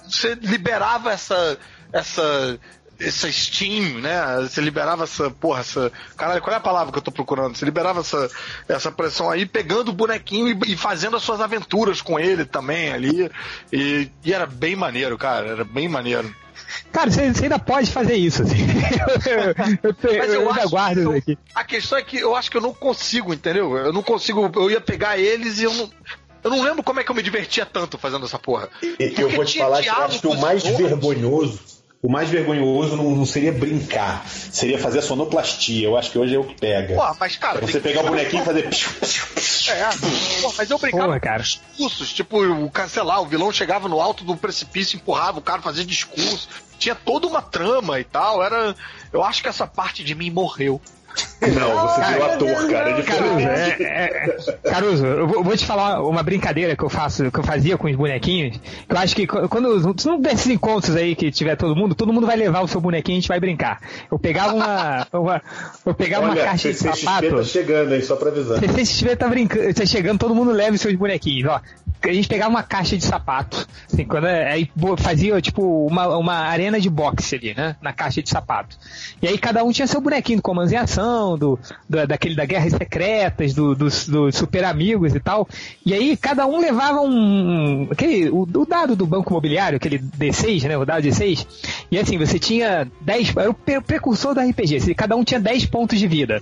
você liberava essa, essa, essa Steam, né? Você liberava essa, porra, essa. Caralho, qual é a palavra que eu tô procurando? Você liberava essa, essa pressão aí, pegando o bonequinho e, e fazendo as suas aventuras com ele também ali. E, e era bem maneiro, cara, era bem maneiro. Cara, você, você ainda pode fazer isso, assim. Eu, eu, eu eu ainda guardo que isso aqui. A questão é que eu acho que eu não consigo, entendeu? Eu não consigo. Eu ia pegar eles e eu não. Eu não lembro como é que eu me divertia tanto fazendo essa porra. E- Eu Porque vou te falar que eu acho que o mais vergonhoso, o mais vergonhoso não, não seria brincar, seria fazer a sonoplastia. Eu acho que hoje é o que pega. Pô, mas cara. É você pegar o bonequinho e fazer. É, pô, mas eu brincava Porra, com cara. discursos, tipo, lá, o vilão chegava no alto do precipício, empurrava o cara, fazia discurso, tinha toda uma trama e tal, era... Eu acho que essa parte de mim morreu. Não, você virou ator, cara. É Caruso, diferente. é, é- é- Caruso, eu vou, vou te falar uma brincadeira que eu faço, que eu fazia com os bonequinhos. Que eu acho que qu- quando se não desses encontros aí que tiver todo mundo, todo mundo vai levar o seu bonequinho e a gente vai brincar. Eu pegava uma, uma eu pegava uma Olha, caixa de CCXP sapato. tá chegando aí, só pra avisar. Se você estiver tá brincando, tá chegando, todo mundo leva os seus bonequinhos, ó. A gente pegava uma caixa de sapato, assim, quando é- aí fazia tipo uma, uma arena de boxe ali, né? Na caixa de sapato. E aí cada um tinha seu bonequinho do Comandos em Ação, do, da- daquele da Guerras Secretas, do, dos, dos Super Amigos e tal. E aí cada um levava um. aquele, o, o dado do Banco Imobiliário, aquele D6, né? O dado D6. E assim, você tinha 10. Era o pre- precursor do RPG. assim, Cada um tinha 10 pontos de vida.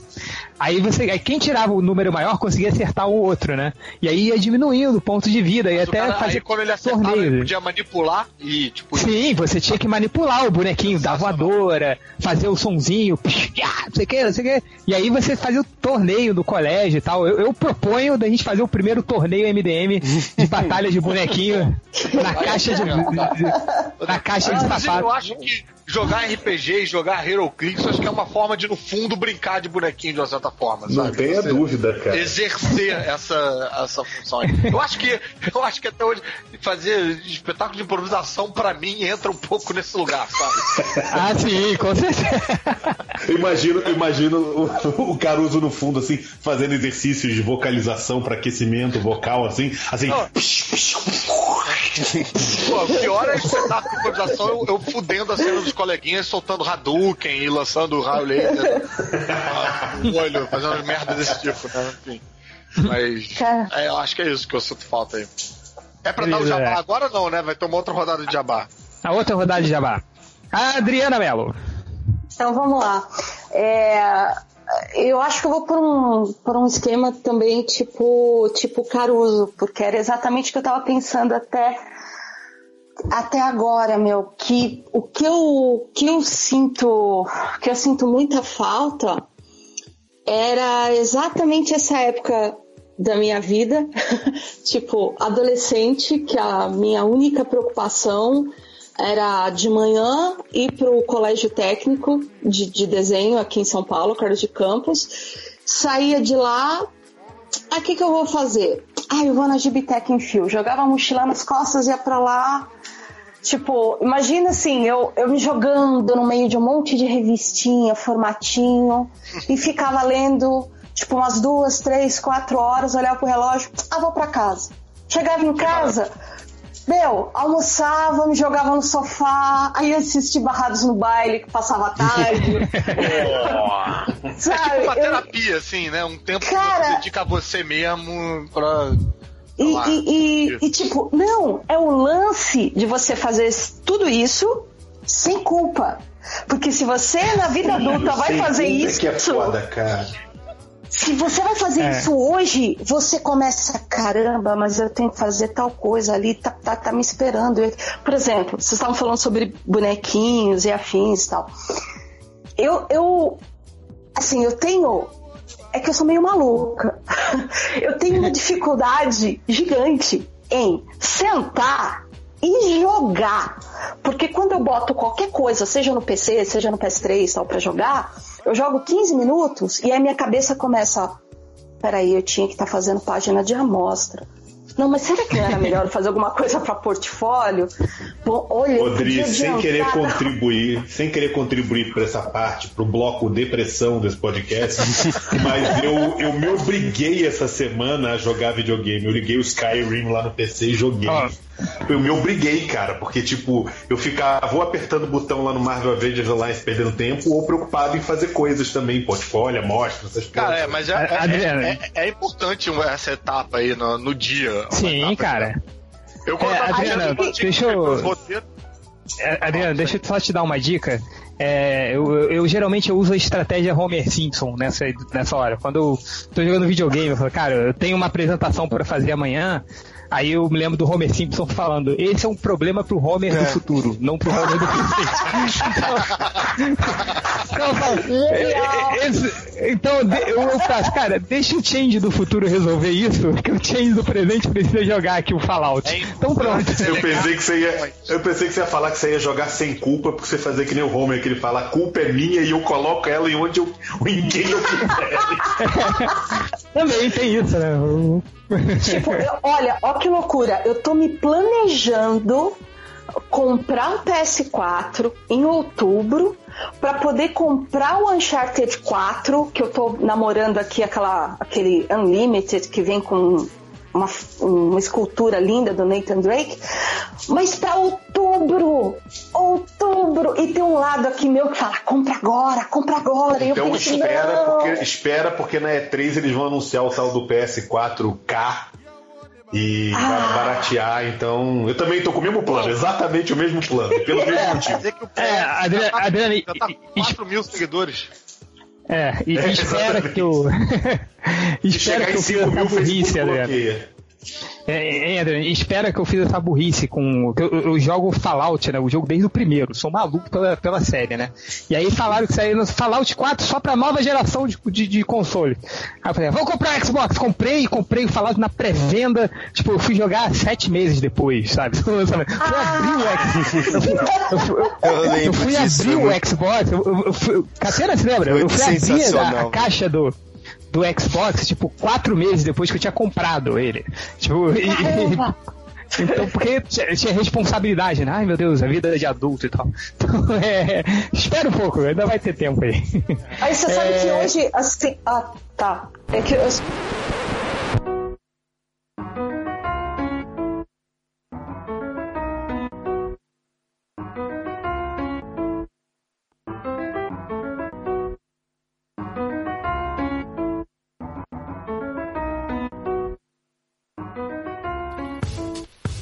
Aí você. Aí quem tirava o número maior conseguia acertar o outro, né? E aí ia diminuindo o ponto de vida e Mas até cara, fazer aí quando ele acertava, torneio. ele podia manipular e, tipo... Sim, você tinha que manipular o bonequinho, dar voadora, fazer o sonzinho, psh, não sei o que, não sei o que. E aí você fazia o torneio do colégio e tal. Eu, eu proponho da gente fazer o primeiro torneio MDM de batalha de bonequinho na caixa de, na caixa de sapato. eu acho que jogar RPG e jogar Hero Clicks, acho que é uma forma de, no fundo, brincar de bonequinho de uma certa forma, Não sabe? tenha Você dúvida, cara. Exercer essa, essa função aí. Eu acho que eu acho que até hoje fazer espetáculo de improvisação pra mim entra um pouco nesse lugar, sabe? Ah, sim, com certeza. Eu imagino, eu imagino o, o Caruso no fundo, assim, fazendo exercícios de vocalização para aquecimento vocal, assim, assim. Pô, o pior é espetáculo de improvisação eu, eu fudendo a cena dos coleguinhas, soltando Hadouken e lançando raio laser no olho, fazendo umas merdas desse tipo, né? Enfim. Mas é, eu acho que é isso que eu sinto falta aí. É pra dar o jabá agora não, né? Vai ter uma outra rodada de jabá. A outra rodada de jabá. A Adriana Mello. Então vamos lá. É, eu acho que eu vou por um, por um esquema também tipo, tipo Caruso, porque era exatamente o que eu estava pensando até, até agora, meu. Que o que eu, que eu sinto, que eu sinto muita falta era exatamente essa época da minha vida, tipo, adolescente, que a minha única preocupação era de manhã ir para o colégio técnico de, de desenho aqui em São Paulo, Carlos de Campos. Saía de lá, Ah, o que, que eu vou fazer? Ah, eu vou na Gibitec em fio. Jogava a mochila nas costas, ia pra lá. Tipo, imagina assim, eu, eu me jogando no meio de um monte de revistinha, formatinho, e ficava lendo, tipo, umas duas, três, quatro horas, olhava pro relógio, ah, vou pra casa. Chegava em casa, meu, almoçava, me jogava no sofá, aí assistia Barrados no Baile, que passava a tarde. É Sabe, tipo uma eu- terapia, assim, né? Um tempo que Cara- você dedica a você mesmo pra. E, Lá. e- e- e, tipo, não, é o lance de você fazer tudo isso sem culpa. Porque se você na vida adulta vai fazer culpa é isso, que é foda, cara. Se você vai fazer É. isso hoje, você começa, caramba, mas eu tenho que fazer tal coisa ali, tá, tá, tá me esperando. Por exemplo, vocês estavam falando sobre bonequinhos e afins e tal. Eu, eu, assim, eu tenho. É que eu sou meio maluca. Eu tenho uma dificuldade gigante em sentar e jogar. Porque quando eu boto qualquer coisa, seja no PC, seja no PS3 tal, pra jogar, eu jogo 15 minutos e aí minha cabeça começa. Peraí, eu tinha que estar fazendo página de amostra. Não, mas será que não era melhor fazer alguma coisa para portfólio? Bom, olha, podia sem querer contribuir, sem querer contribuir para essa parte, pro bloco depressão desse podcast, mas eu, eu me obriguei essa semana a jogar videogame. Eu liguei o Skyrim lá no PC e joguei. Ó. Eu me obriguei, cara, porque tipo, eu ficava vou apertando o botão lá no Marvel Avengers Alliance perdendo tempo ou preocupado em fazer coisas também, portfólio, amostra, essas Cara, coisas. é, mas é, A- é- Adriano. é- é importante essa etapa aí no, no dia. Sim, etapa. cara. Eu quando É, Adriana, deixa eu-. É, Adriano, deixa eu só te dar uma dica. É, eu, eu- eu geralmente eu uso a estratégia Homer Simpson nessa, nessa hora. Quando eu tô jogando videogame, eu falo, cara, eu tenho uma apresentação para fazer amanhã. Aí eu me lembro do Homer Simpson falando: esse é um problema pro Homer do futuro, não pro Homer do presente. então, eu falo, "É, esse- então eu, eu faço, cara, deixa o change do futuro resolver isso, que o change do presente precisa jogar aqui o Fallout. É então pronto. Eu pensei, que você ia, eu pensei que você ia falar que você ia jogar sem culpa, porque você fazer que nem o Homer, que ele fala, a culpa é minha e eu coloco ela em onde eu, em quem eu quiser. Também tem isso, né? Tipo, eu- olha, ó que loucura. Eu tô me planejando comprar um PS4 em outubro para poder comprar o Uncharted 4, que eu tô namorando aqui aquela aquele Unlimited que vem com uma, uma escultura linda do Nathan Drake, mas para outubro, outubro, e tem um lado aqui meu que fala compra agora, compra agora. Eu Então penso, espera não. porque, espera, porque na E3 eles vão anunciar o tal do PS4K e Ah. baratear. Então, eu também tô com o mesmo plano, exatamente o mesmo plano, pelo mesmo Quer motivo. dizer que o É, Adriana, Adriana, já tá 4 mil seguidores. É, e É, espera exatamente. que eu. Se espera que fiz 5 essa mil, o Adriano. bloqueia. É, é, Adriano, espera que eu fiz essa burrice com. Eu, eu jogo Fallout, né? O jogo desde o primeiro. Sou maluco pela, pela série, né? E aí falaram que saiu no Fallout 4 só pra nova geração de, de, de console. Aí eu falei, vou comprar Xbox. Comprei, comprei o Fallout na pré-venda. Tipo, eu fui jogar sete meses depois, sabe? Eu fui abrir o Xbox. Eu fui, eu eu- Eu fui abrir o Xbox. Eu, eu, eu fui, Catena, se lembra? Eu fui abrir a, a caixa do, do Xbox, tipo, quatro meses depois que eu tinha comprado ele. Tipo, e- então, porque tinha responsabilidade, né? Ai meu Deus, a vida é de adulto e tal. Então, é, espera um pouco, ainda vai ter tempo aí. Aí você sabe É. que hoje, assim. Ah, tá. É que eu.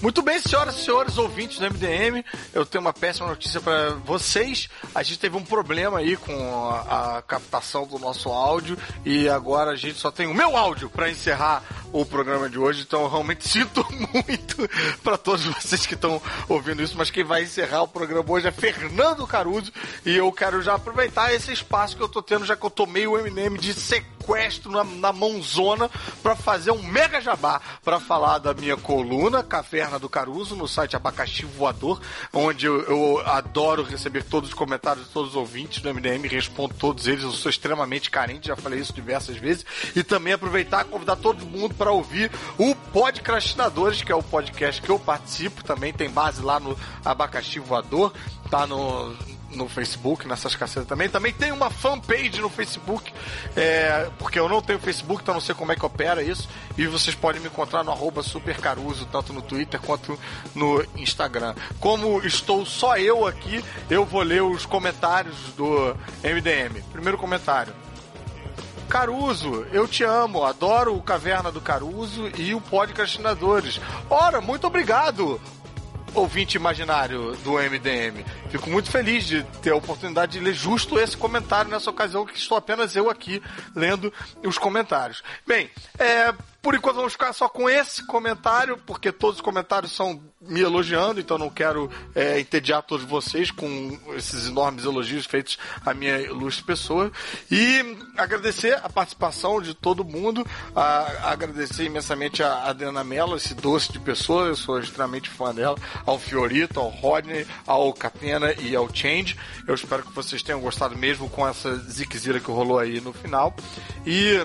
Muito bem, senhoras e senhores ouvintes do MDM, eu tenho uma péssima notícia para vocês. A gente teve um problema aí com a, a captação do nosso áudio e agora a gente só tem o meu áudio para encerrar o programa de hoje. Então realmente sinto muito para todos vocês que estão ouvindo isso, mas quem vai encerrar o programa hoje é Fernando Caruso e eu quero já aproveitar esse espaço que eu tô tendo, já que eu tomei o MDM de sequestro na, na mãozona pra fazer um mega jabá pra falar da minha coluna, Caverna do Caruso, no site Abacaxi Voador, onde eu, eu adoro receber todos os comentários de todos os ouvintes do MDM, respondo todos eles, eu sou extremamente carente, já falei isso diversas vezes, e também aproveitar e convidar todo mundo para ouvir o Podcrastinadores, que é o podcast que eu participo, também tem base lá no Abacaxi Voador, tá no, no Facebook, nessas cacetas também. Também tem uma fanpage no Facebook, é, porque eu não tenho Facebook, então não sei como é que opera isso. E vocês podem me encontrar no arroba supercaruso, tanto no Twitter quanto no Instagram. Como estou só eu aqui, eu vou ler os comentários do MDM. Primeiro comentário. Caruso, eu te amo, adoro o Caverna do Caruso e o Podcastinadores. Ora, muito obrigado, ouvinte imaginário do MDM. Fico muito feliz de ter a oportunidade de ler justo esse comentário nessa ocasião, que estou apenas eu aqui lendo os comentários. Bem, é, por enquanto vamos ficar só com esse comentário, porque todos os comentários são me elogiando, então não quero é, entediar todos vocês com esses enormes elogios feitos à minha ilustre pessoa. E agradecer a participação de todo mundo, a, agradecer imensamente a Adriana Mello, esse doce de pessoa, eu sou extremamente fã dela, ao Fiorito, ao Rodney, ao Catena e ao Change. Eu espero que vocês tenham gostado mesmo com essa ziquezira que rolou aí no final. E,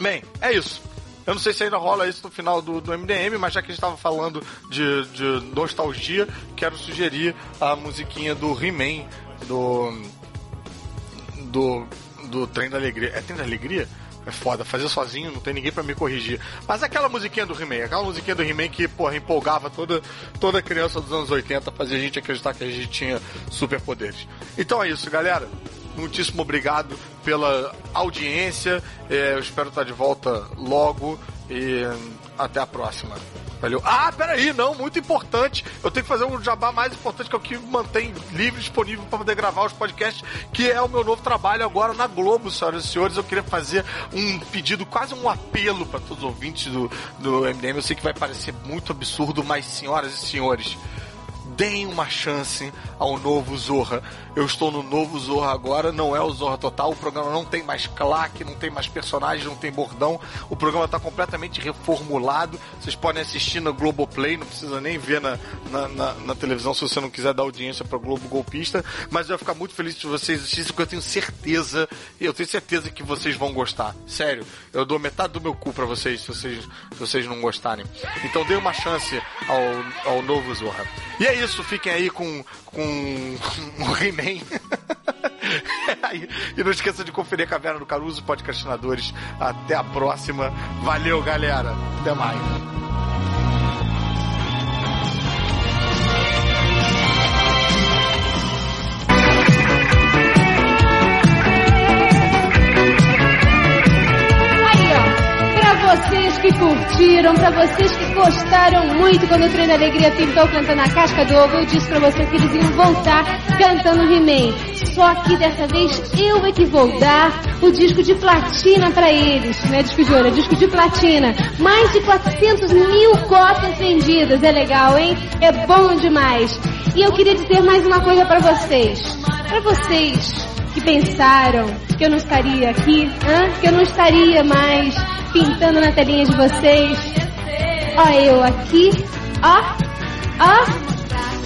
bem, é isso. Eu não sei se ainda rola isso no final do, do MDM, mas já que a gente estava falando de, de nostalgia, quero sugerir a musiquinha do He-Man, do, do. do Trem da Alegria. É Trem da Alegria? É foda, fazer sozinho, não tem ninguém para me corrigir. Mas aquela musiquinha do He-Man, aquela musiquinha do He-Man que, porra, empolgava toda, toda criança dos anos 80, fazia a gente acreditar que a gente tinha superpoderes. Então é isso, galera. Muitíssimo obrigado pela audiência. É, eu espero estar de volta logo e até a próxima. Valeu. Ah, peraí, não, muito importante. Eu tenho que fazer um jabá mais importante que é o que mantém livre disponível para poder gravar os podcasts, que é o meu novo trabalho agora na Globo, senhoras e senhores. Eu queria fazer um pedido, quase um apelo para todos os ouvintes do, do MDM. Eu sei que vai parecer muito absurdo, mas senhoras e senhores, deem uma chance ao novo Zorra. Eu estou no novo Zorra agora, não é o Zorra Total. O programa não tem mais claque, não tem mais personagem, não tem bordão. O programa está completamente reformulado. Vocês podem assistir na Globoplay, não precisa nem ver na, na, na, na televisão se você não quiser dar audiência para Globo Golpista. Mas eu ia ficar muito feliz se vocês assistissem, porque eu tenho certeza, eu tenho certeza que vocês vão gostar. Sério, eu dou metade do meu cu para vocês se, vocês se vocês não gostarem. Então dê uma chance ao, ao novo Zorra. E é isso, fiquem aí com, com o He-Man. e não esqueça de conferir a Caverna do Caruso, podcastinadores. Até a próxima. Valeu, galera. Até mais. Que curtiram, pra vocês que gostaram muito quando o Trem da Alegria pintou cantando a casca do ovo, eu disse pra vocês que eles iam voltar cantando He-Man. Só que dessa vez eu é que vou dar o disco de platina pra eles. Não é disco de ouro, é disco de platina. Mais de 400 mil cópias vendidas. É legal, hein? É bom demais. E eu queria dizer mais uma coisa pra vocês. Pra vocês que pensaram que eu não estaria aqui, hã? que eu não estaria mais pintando na telinha de vocês. Ó eu aqui, ó, ó.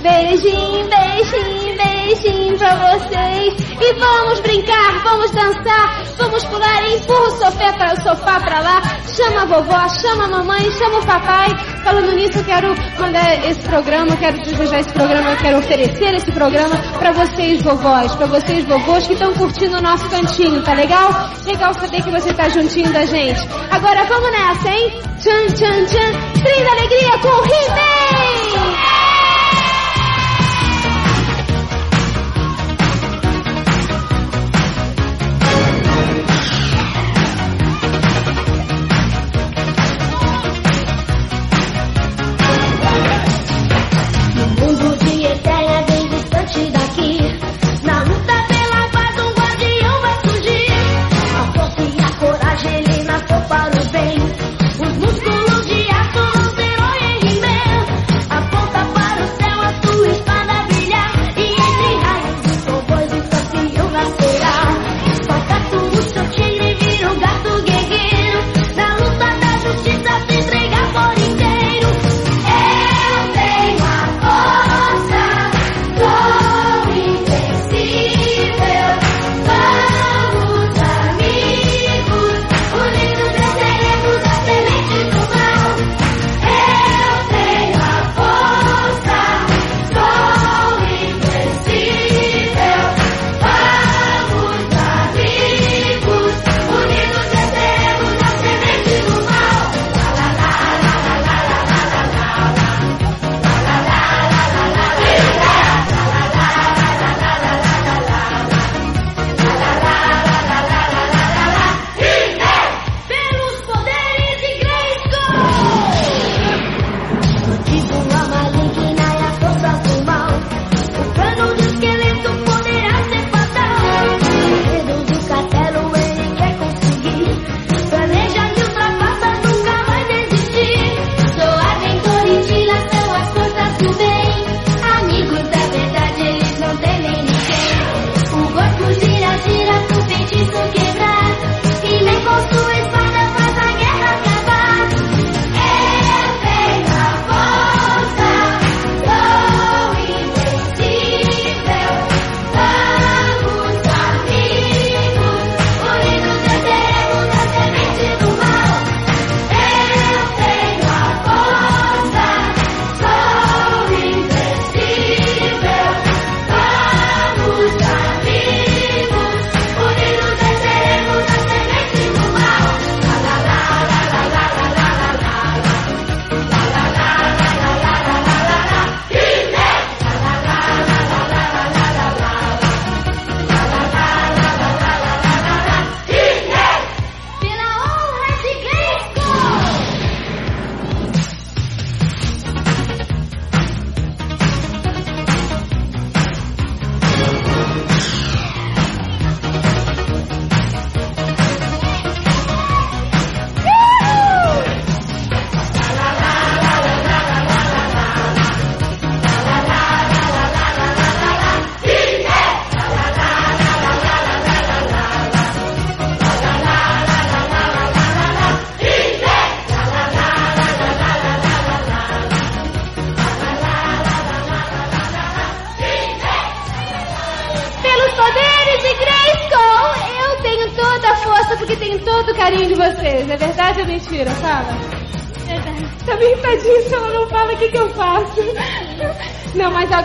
Beijinho, beijinho, beijinho pra vocês. E vamos brincar, vamos dançar, vamos pular, empurra o sofá pra, o sofá pra lá, chama a vovó, chama a mamãe, chama o papai. Falando nisso, eu quero mandar esse programa, quero desejar esse programa, quero oferecer esse programa pra vocês vovós, pra vocês vovôs que estão curtindo o nosso cantinho, tá legal? Legal saber que você tá juntinho da gente. Agora vamos nessa, hein? Tchan, tchan, tchan. Trem alegria com o He-Man!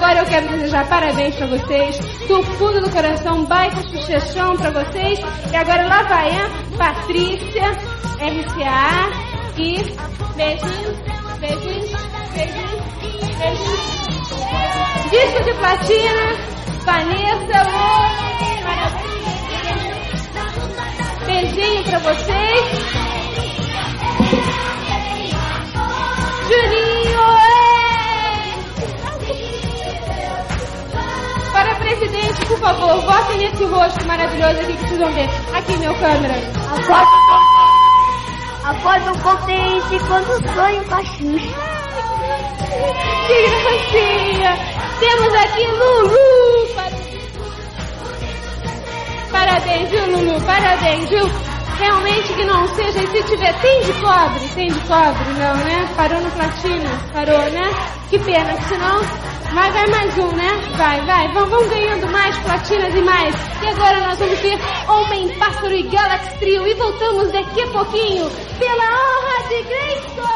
Agora eu quero desejar parabéns pra vocês. Do fundo do coração, um baita chuchechão pra vocês. E agora lá vai, hein? Patrícia, RCA e beijinhos, beijinhos, beijinhos, beijinhos. Disco de platina, Vanessa. Beijinho pra vocês. Juninho, favor, votem nesse rosto maravilhoso aqui que vocês vão ver. Aqui, meu câmera. Acordo contente quando sonho com a Xuxa. Que gracinha! Temos aqui Lulu! Parabéns, viu, Lulu? Parabéns, viu? Realmente que não seja, e se tiver, tem de cobre? Tem de cobre? Não, né? Parou no platino? Parou, né? Que pena, que senão... Vai, vai mais um, né? Vai, vai. Vão, vão ganhando mais platinas e mais. E agora nós vamos ter Homem, Pássaro e Galaxy Trio. E voltamos daqui a pouquinho pela honra de Grayskull!